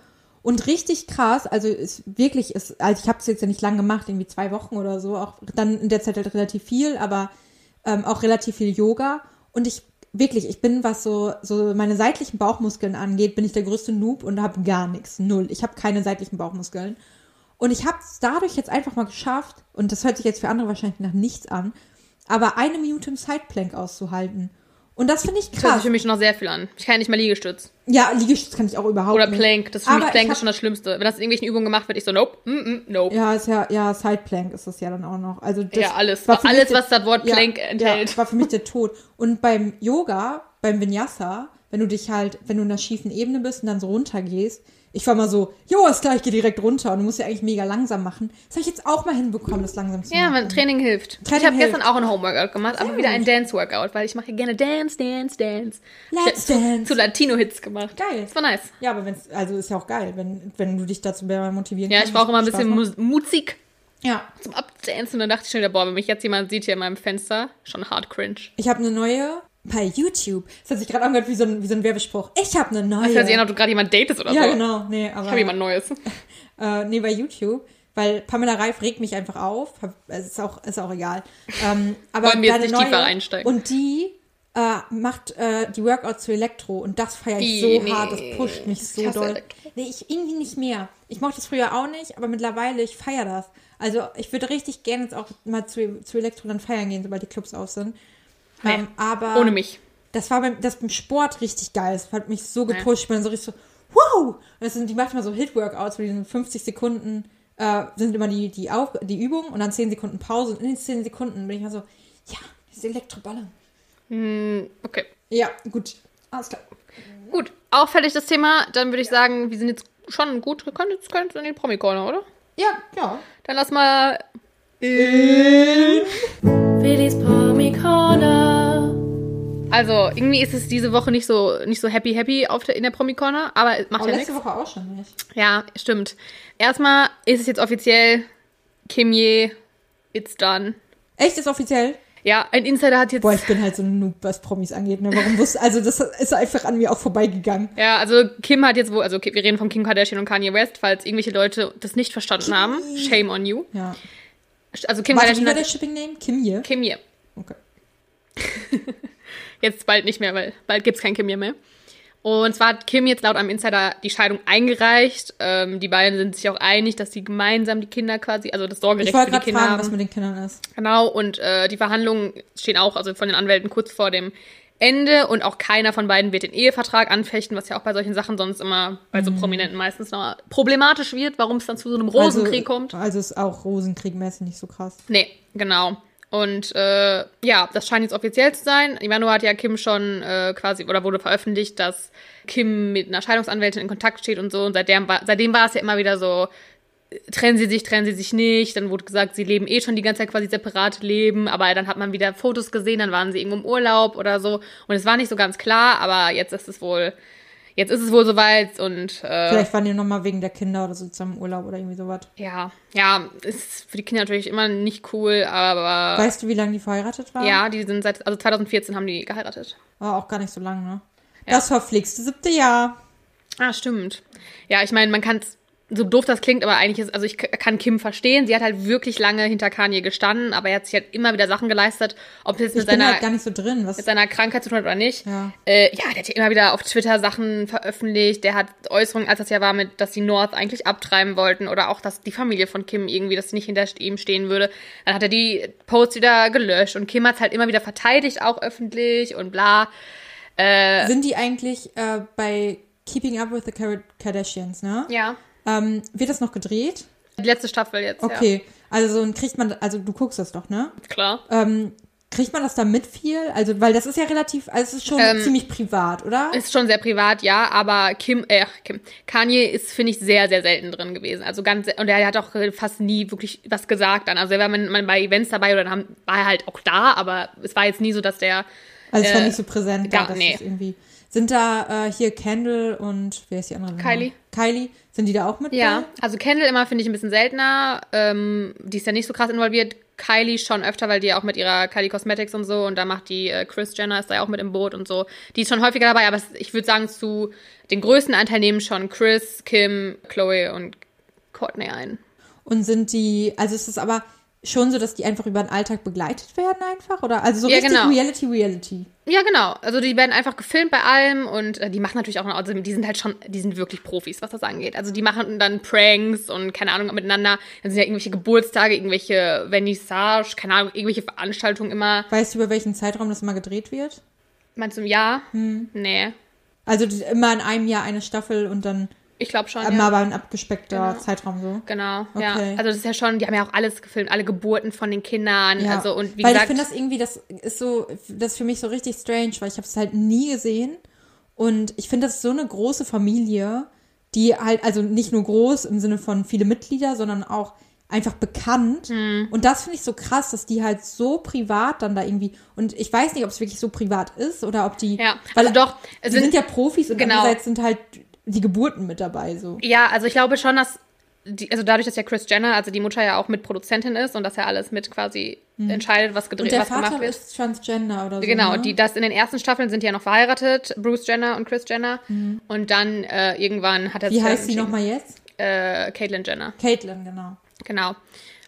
Und richtig krass, also ist wirklich, ist, also ich habe es jetzt ja nicht lang gemacht, irgendwie zwei Wochen oder so, auch dann in der Zeit halt relativ viel, aber ähm, auch relativ viel Yoga. Und ich wirklich, ich bin, was so, so meine seitlichen Bauchmuskeln angeht, bin ich der größte Noob und habe gar nichts, null. Ich habe keine seitlichen Bauchmuskeln. Und ich habe es dadurch jetzt einfach mal geschafft, und das hört sich jetzt für andere wahrscheinlich nach nichts an, aber eine Minute im Sideplank auszuhalten. Und das finde ich Das hört krass. sich für mich noch sehr viel an. Ich kann ja nicht mal Liegestütz. Ja, Liegestütz kann ich auch überhaupt Oder nicht. Plank. Das ist für Aber mich Plank ist schon das Schlimmste. Wenn das in irgendwelchen Übungen gemacht wird, ich so, nope, mm, mm, nope. Ja, ist ja, ja, Sideplank ist das ja dann auch noch. Also das Ja, alles. Alles, was das Wort Plank enthält. Ja, war für mich der Tod. Und beim Yoga, beim Vinyasa, wenn du dich halt, wenn du in einer schiefen Ebene bist und dann so runtergehst. Ich war mal so, jo, ist klar, ich gehe direkt runter und du musst ja eigentlich mega langsam machen. Das habe ich jetzt auch mal hinbekommen, das langsam zu Ja, machen. man, Training hilft. Training ich habe gestern auch ein Homeworkout gemacht, aber Sehr wieder gut. ein Dance-Workout, weil ich mache gerne Dance, Dance, Dance. Let's zu, dance. Zu Latino-Hits gemacht. Geil. Das war nice. Ja, aber wenn's, also ist ja auch geil, wenn, wenn du dich dazu mehr motivieren Ja, kannst. ich brauche immer ein bisschen macht. Mus Musik Ja. zum Abdancen. Und dann dachte ich schon wieder, boah, wenn mich jetzt jemand sieht hier in meinem Fenster, schon hart cringe. Ich habe eine neue bei YouTube. Das hat sich gerade angehört wie so ein, wie so ein Werbespruch. Ich habe eine neue. Hört sich an, ob du gerade jemand datest oder ja, so. genau. Nee, aber Ich habe jemand Neues. äh, nee, bei YouTube, weil Pamela Reif regt mich einfach auf. Es ist auch, ist auch egal. Ähm, aber Wollen wir jetzt nicht tiefer einsteigen. Und die äh, macht äh, die Workouts zu Elektro und das feiere ich so nee. hart, das pusht mich so Ich doll. Elektro. Nee, ich irgendwie nicht mehr. Ich mochte das früher auch nicht, aber mittlerweile, ich feiere das. Also ich würde richtig gerne jetzt auch mal zu, zu Elektro dann feiern gehen, sobald die Clubs auf sind. Nee, Ähm, aber Ohne mich. das war beim, das beim Sport richtig geil. Das hat mich so gepusht. Ich bin so richtig so, wow! Und das sind, die macht immer so Hit-Workouts, wo die sind 50 Sekunden, äh, sind immer die, die, Auf, die Übung und dann 10 Sekunden Pause. Und in den 10 Sekunden bin ich mal so, ja, diese Elektroballe. Hm, okay. Ja, gut. Alles klar. Gut, auffällig das Thema. Dann würde ich sagen, wir sind jetzt schon gut. Wir können jetzt, können jetzt in den Promi-Corner, oder? Ja, ja. Dann lass mal. Willis Promi Corner. Also, irgendwie ist es diese Woche nicht so, nicht so happy, happy auf der, in der Promi-Corner, aber es macht Aber ja letzte nichts. Woche auch schon nicht. Ja, stimmt. Erstmal ist es jetzt offiziell Kim Ye, it's done. Echt, ist offiziell? Ja, ein Insider hat jetzt. Boah, ich bin halt so ein Noob, was Promis angeht. Ne? Warum wusste, also das ist einfach an mir auch vorbeigegangen. Ja, also Kim hat jetzt wohl, also wir reden von Kim Kardashian und Kanye West, falls irgendwelche Leute das nicht verstanden haben. Shame on you. Ja. Also Kim Warte, wie Kardashian war der Shipping-Name? Kim Ye? Kim Ye. Okay. Jetzt bald nicht mehr, weil bald gibt's kein Kim Ye mehr. Und zwar hat Kim jetzt laut einem Insider die Scheidung eingereicht. Ähm, die beiden sind sich auch einig, dass sie gemeinsam die Kinder quasi, also das Sorgerecht für die gerade Kinder fragen, haben. was mit den Kindern ist. Genau, und äh, die Verhandlungen stehen auch, also von den Anwälten kurz vor dem Ende und auch keiner von beiden wird den Ehevertrag anfechten, was ja auch bei solchen Sachen sonst immer bei so Prominenten meistens noch problematisch wird, warum es dann zu so einem Rosenkrieg also, kommt. Also ist auch Rosenkrieg-mäßig nicht so krass. Nee, genau. Und äh, ja, das scheint jetzt offiziell zu sein. Im Januar hat ja Kim schon äh, quasi, oder wurde veröffentlicht, dass Kim mit einer Scheidungsanwältin in Kontakt steht und so. Und seitdem war, seitdem war es ja immer wieder so, trennen sie sich, trennen sie sich nicht. Dann wurde gesagt, sie leben eh schon die ganze Zeit quasi separat leben. Aber dann hat man wieder Fotos gesehen, dann waren sie irgendwo im Urlaub oder so. Und es war nicht so ganz klar, aber jetzt ist es wohl, jetzt ist es wohl soweit und äh, Vielleicht waren die nochmal wegen der Kinder oder so zusammen im Urlaub oder irgendwie sowas. ja, ja, ist für die Kinder natürlich immer nicht cool, aber Weißt du, wie lange die verheiratet waren? Ja, die sind seit, also 2014 haben die geheiratet. War auch gar nicht so lange, ne? Ja. Das verflixte siebte Jahr. Ah, stimmt. Ja, ich meine, man kann es, so doof das klingt, aber eigentlich ist, also ich kann Kim verstehen. Sie hat halt wirklich lange hinter Kanye gestanden, aber er hat sich halt immer wieder Sachen geleistet, ob es jetzt Ich mit bin seiner, halt gar nicht so drin. Was, mit seiner Krankheit zu tun hat oder nicht. Ja. Äh, ja, der hat ja immer wieder auf Twitter Sachen veröffentlicht. Der hat Äußerungen, als das ja war, mit, dass die North eigentlich abtreiben wollten oder auch, dass die Familie von Kim irgendwie, dass sie nicht hinter ihm stehen würde. Dann hat er die Posts wieder gelöscht und Kim hat es halt immer wieder verteidigt, auch öffentlich und bla. Äh, sind die eigentlich äh, bei Keeping Up with the Kar- Kardashians, ne? ja. Ähm, wird das noch gedreht? Die letzte Staffel jetzt, Okay. Also und kriegt man, also du guckst das doch, ne? ja. Klar. Ähm, kriegt man das da mit viel? Also, weil das ist ja relativ, also es ist schon Ähm, ziemlich privat, oder? Ist schon sehr privat, ja, aber Kim, äh, Kim, Kanye ist, finde ich, sehr, sehr selten drin gewesen. Also ganz, und er hat auch fast nie wirklich was gesagt dann. Also er war man, man bei Events dabei oder dann war er halt auch da, aber es war jetzt nie so, dass der, Also es war äh, nicht so präsent da, gar- dass nee. irgendwie. Sind da äh, hier Kendall und wer ist die andere? Kylie. Kylie. Sind die da auch mit ja, bei? also Kendall immer finde ich ein bisschen seltener, ähm, die ist ja nicht so krass involviert. Kylie schon öfter, weil die ja auch mit ihrer Kylie Cosmetics und so und da macht die äh, Chris Jenner ist da ja auch mit im Boot und so. Die ist schon häufiger dabei, aber ich würde sagen, zu den größten Anteil nehmen schon Chris, Kim, Chloe und Courtney ein. Und sind die, also ist es aber schon so, dass die einfach über den Alltag begleitet werden einfach? Oder also so Ja, richtig genau. Reality, Reality. Ja, genau. Also die werden einfach gefilmt bei allem und äh, die machen natürlich auch noch, also die sind halt schon, die sind wirklich Profis, was das angeht. Also die machen dann Pranks und keine Ahnung miteinander. Dann sind ja irgendwelche Geburtstage, irgendwelche Vernissage, keine Ahnung, irgendwelche Veranstaltungen immer. Weißt du, über welchen Zeitraum das mal gedreht wird? Meinst du im Jahr? Hm. Nee. Also immer in einem Jahr eine Staffel und dann Ich glaube schon. immer Ja. aber ein abgespeckter Genau. Zeitraum so. Genau, ja. Okay. Also das ist ja schon, die haben ja auch alles gefilmt, alle Geburten von den Kindern. Ja. Also und wie weil gesagt. ich finde das irgendwie, das ist so, das ist für mich so richtig strange, weil ich habe es halt nie gesehen Und ich finde, das ist so eine große Familie, die halt, also nicht nur groß im Sinne von viele Mitglieder, sondern auch einfach bekannt. Hm. Und das finde ich so krass, dass die halt so privat dann da irgendwie, und ich weiß nicht, ob es wirklich so privat ist oder ob die, Ja, weil also doch, sie sind, sind- ja Profis und genau. andererseits sind halt die Geburten mit dabei, so. Ja, also ich glaube schon, dass die, also dadurch, dass ja Chris Jenner, also die Mutter ja auch mit Produzentin ist und dass er alles mit quasi entscheidet, was Und gedreht, der was gemacht Vater wird. ist Transgender oder so. Genau, ne? die das in den ersten Staffeln sind ja noch verheiratet, Bruce Jenner und Chris Jenner. Und dann äh, irgendwann hat er Wie heißt sie nochmal jetzt? Äh, Caitlyn Jenner, Caitlin, genau. genau.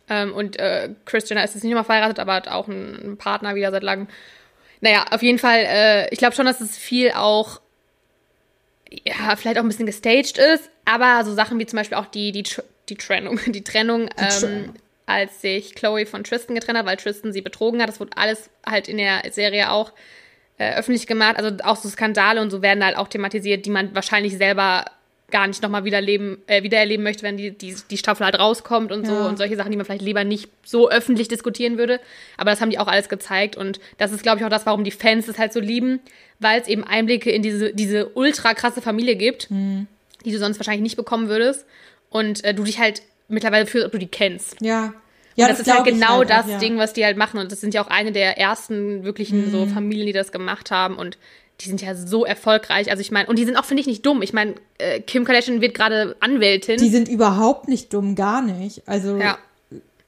Ähm, und äh, Chris Jenner ist jetzt nicht mehr verheiratet, aber hat auch einen, einen Partner wieder seit langem. Naja, auf jeden Fall, äh, ich glaube schon, dass es viel auch, ja, vielleicht auch ein bisschen gestaged ist, aber so Sachen wie zum Beispiel auch die, die, die Trennung, die Trennung, ähm, Trennung. als sich Chloe von Tristan getrennt hat, weil Tristan sie betrogen hat. Das wurde alles halt in der Serie auch äh, öffentlich gemacht. Also auch so Skandale und so werden halt auch thematisiert, die man wahrscheinlich selber gar nicht nochmal wieder leben, äh, wiedererleben möchte, wenn die, die, die Staffel halt rauskommt und so Ja. und solche Sachen, die man vielleicht lieber nicht so öffentlich diskutieren würde. Aber das haben die auch alles gezeigt und das ist, glaube ich, auch das, warum die Fans es halt so lieben, weil es eben Einblicke in diese, diese ultra krasse Familie gibt, die du sonst wahrscheinlich nicht bekommen würdest und äh, du dich halt mittlerweile fühlst, ob du die kennst. Ja. Ja, Ja, das, ist halt genau halt auch, das ja. Ding, was die halt machen. Und das sind ja auch eine der ersten wirklichen so Mhm. Familien, die das gemacht haben. Und die sind ja so erfolgreich. Also ich meine, und die sind auch, finde ich, nicht dumm. Ich meine, äh, Kim Kardashian wird gerade Anwältin. Die sind überhaupt nicht dumm, gar nicht. Also, ja,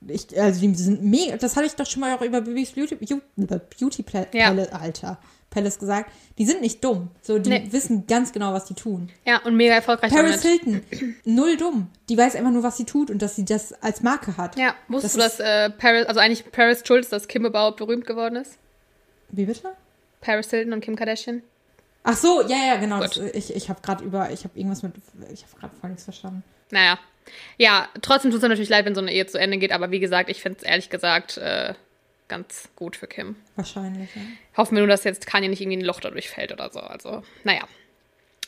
ich, also die sind mega, das hatte ich doch schon mal auch über Bibis Beauty, Beauty, Beauty Pla- Ja. Palace, Alter, Palace gesagt. Die sind nicht dumm. So, die Nee. wissen ganz genau, was die tun. ja, und mega erfolgreich Paris. Hilton, null dumm. Die weiß einfach nur, was sie tut und dass sie das als Marke hat. Ja, wusstest Das du, dass äh, Paris, also eigentlich Paris Schulz, dass Kim überhaupt berühmt geworden ist? Wie bitte? Paris Hilton und Kim Kardashian? Ach so, ja, ja, genau. Das, ich ich habe gerade über, ich habe irgendwas mit, ich habe gerade voll nichts verstanden. Naja. Ja, trotzdem tut es natürlich leid, wenn so eine Ehe zu Ende geht. Aber wie gesagt, ich finde es ehrlich gesagt äh, ganz gut für Kim. Wahrscheinlich, ja. Hoffen wir nur, dass jetzt Kanye nicht irgendwie ein Loch dadurch fällt oder so. Also, naja.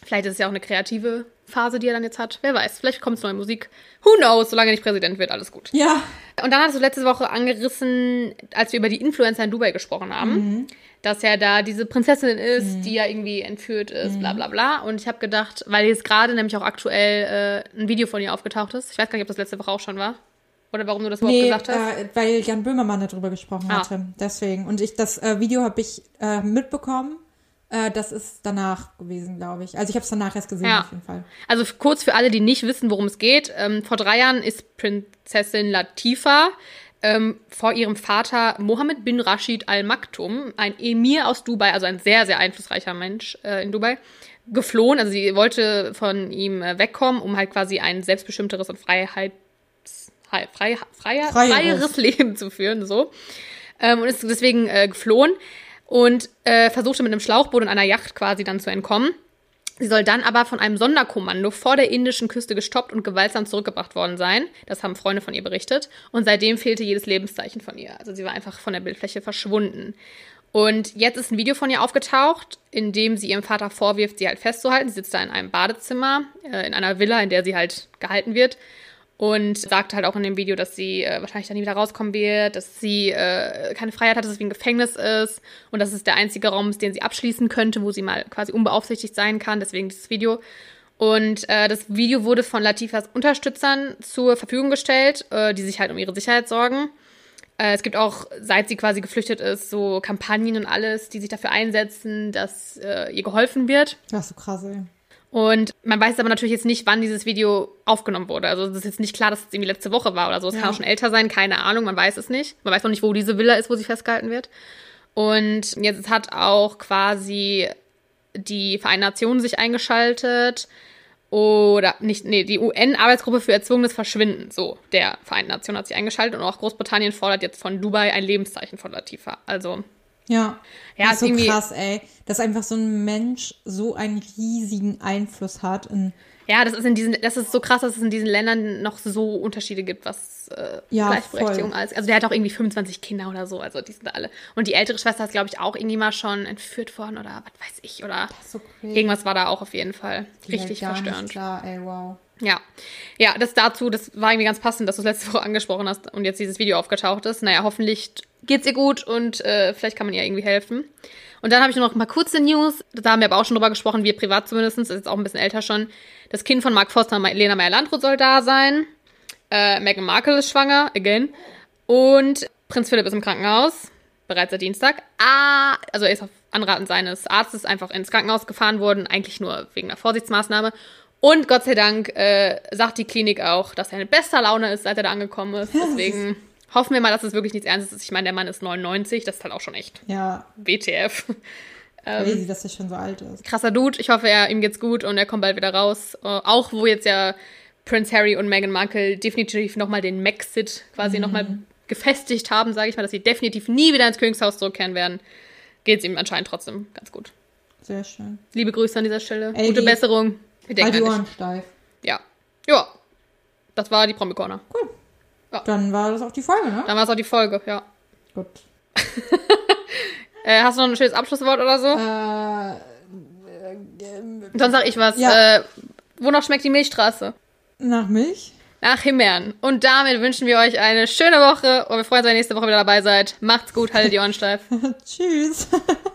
Vielleicht ist es ja auch eine kreative Phase, die er dann jetzt hat. Wer weiß, vielleicht kommt neue Musik. Who knows, solange er nicht Präsident wird, alles gut. Ja, Und dann hattest du letzte Woche angerissen, als wir über die Influencer in Dubai gesprochen haben, dass ja da diese Prinzessin ist, die ja irgendwie entführt ist, bla bla bla. Und ich habe gedacht, weil jetzt gerade nämlich auch aktuell äh, ein Video von ihr aufgetaucht ist. Ich weiß gar nicht, ob das letzte Woche auch schon war. Oder warum du das überhaupt nee, gesagt hast. äh, weil Jan Böhmermann darüber gesprochen Ah. hatte. Deswegen. Und ich das äh, Video habe ich äh, mitbekommen. Äh, das ist danach gewesen, glaube ich. Also ich habe es danach erst gesehen, Ja. auf jeden Fall. Also kurz für alle, die nicht wissen, worum es geht. Ähm, vor drei Jahren ist Prinzessin Latifa ähm, vor ihrem Vater Mohammed bin Rashid Al Maktoum, ein Emir aus Dubai, also ein sehr, sehr einflussreicher Mensch äh, in Dubai, geflohen. Also sie wollte von ihm äh, wegkommen, um halt quasi ein selbstbestimmteres und Freiheits, frei, frei, freier, Freieres. freieres Leben zu führen. So. Ähm, und ist deswegen äh, geflohen und äh, versuchte mit einem Schlauchboot und einer Yacht quasi dann zu entkommen. Sie soll dann aber von einem Sonderkommando vor der indischen Küste gestoppt und gewaltsam zurückgebracht worden sein. Das haben Freunde von ihr berichtet. Und seitdem fehlte jedes Lebenszeichen von ihr. Also sie war einfach von der Bildfläche verschwunden. Und jetzt ist ein Video von ihr aufgetaucht, in dem sie ihrem Vater vorwirft, sie halt festzuhalten. Sie sitzt da in einem Badezimmer, äh, in einer Villa, in der sie halt gehalten wird. Und sagt halt auch in dem Video, dass sie äh, wahrscheinlich dann nie wieder rauskommen wird, dass sie äh, keine Freiheit hat, dass es wie ein Gefängnis ist und dass es der einzige Raum ist, den sie abschließen könnte, wo sie mal quasi unbeaufsichtigt sein kann. Deswegen dieses Video. Und äh, das Video wurde von Latifas Unterstützern zur Verfügung gestellt, äh, die sich halt um ihre Sicherheit sorgen. Äh, es gibt auch, seit sie quasi geflüchtet ist, so Kampagnen und alles, die sich dafür einsetzen, dass äh, ihr geholfen wird. Ist so krass, ey. Und man weiß aber natürlich jetzt nicht, wann dieses Video aufgenommen wurde. Also es ist jetzt nicht klar, dass es irgendwie letzte Woche war oder so. Es Ja. kann auch schon älter sein, keine Ahnung, man weiß es nicht. Man weiß noch nicht, wo diese Villa ist, wo sie festgehalten wird. Und jetzt hat auch quasi die Vereinten Nationen sich eingeschaltet. Oder nicht, nee, die UN-Arbeitsgruppe für erzwungenes Verschwinden, so, der Vereinten Nationen hat sich eingeschaltet und auch Großbritannien fordert jetzt von Dubai ein Lebenszeichen von Latifa. Also, Ja. Ja, das ist so krass, ey. Dass einfach so ein Mensch so einen riesigen Einfluss hat. In, Ja, das ist in diesen, das ist so krass, dass es in diesen Ländern noch so Unterschiede gibt, was äh, Ja, Gleichberechtigung voll. als. Also der hat auch irgendwie 25 Kinder oder so, also die sind alle. Und die ältere Schwester ist, glaube ich, auch irgendwie mal schon entführt worden oder was weiß ich, oder so irgendwas war da auch auf jeden Fall Die richtig verstörend. Nicht klar, ey, wow. Ja. Ja, das dazu, das war irgendwie ganz passend, dass du es letzte Woche angesprochen hast und jetzt dieses Video aufgetaucht ist. Naja, hoffentlich geht's ihr gut und äh, vielleicht kann man ihr irgendwie helfen. Und dann habe ich noch ein paar kurze News. Da haben wir aber auch schon drüber gesprochen, wir privat zumindest, ist jetzt auch ein bisschen älter schon. Das Kind von Mark Foster und Lena Meyer-Landrut soll da sein. Äh, Meghan Markle ist schwanger, again. Und Prinz Philipp ist im Krankenhaus, bereits seit Dienstag. Ah, also er ist auf Anraten seines Arztes einfach ins Krankenhaus gefahren worden, eigentlich nur wegen einer Vorsichtsmaßnahme. Und Gott sei Dank äh, sagt die Klinik auch, dass er in bester Laune ist, seit er da angekommen ist. Deswegen hoffen wir mal, dass es wirklich nichts Ernstes ist. Ich meine, der Mann ist 99, das ist halt auch schon echt Ja, WTF. crazy, dass er schon so alt ist. Krasser Dude. Ich hoffe, er, ihm geht's gut und er kommt bald wieder raus. Äh, auch wo jetzt ja Prince Harry und Meghan Markle definitiv nochmal den Maxit quasi Mhm. nochmal gefestigt haben, sage ich mal, dass sie definitiv nie wieder ins Königshaus zurückkehren werden, geht's ihm anscheinend trotzdem ganz gut. Sehr schön. Liebe Grüße an dieser Stelle. Ey, Gute Besserung. Wir Halt die Ohren steif. Ja. Ja. Das war die Promi Corner. Dann war das auch die Folge, ne? Dann war es auch die Folge, ja. Gut. Äh, hast du noch ein schönes Abschlusswort oder so? Äh, Sonst sag ich was. ja. Äh, wonach schmeckt die Milchstraße? nach Milch? Nach Himbeeren. Und damit wünschen wir euch eine schöne Woche und wir freuen uns, wenn ihr nächste Woche wieder dabei seid. Macht's gut, haltet die Ohren steif. Tschüss.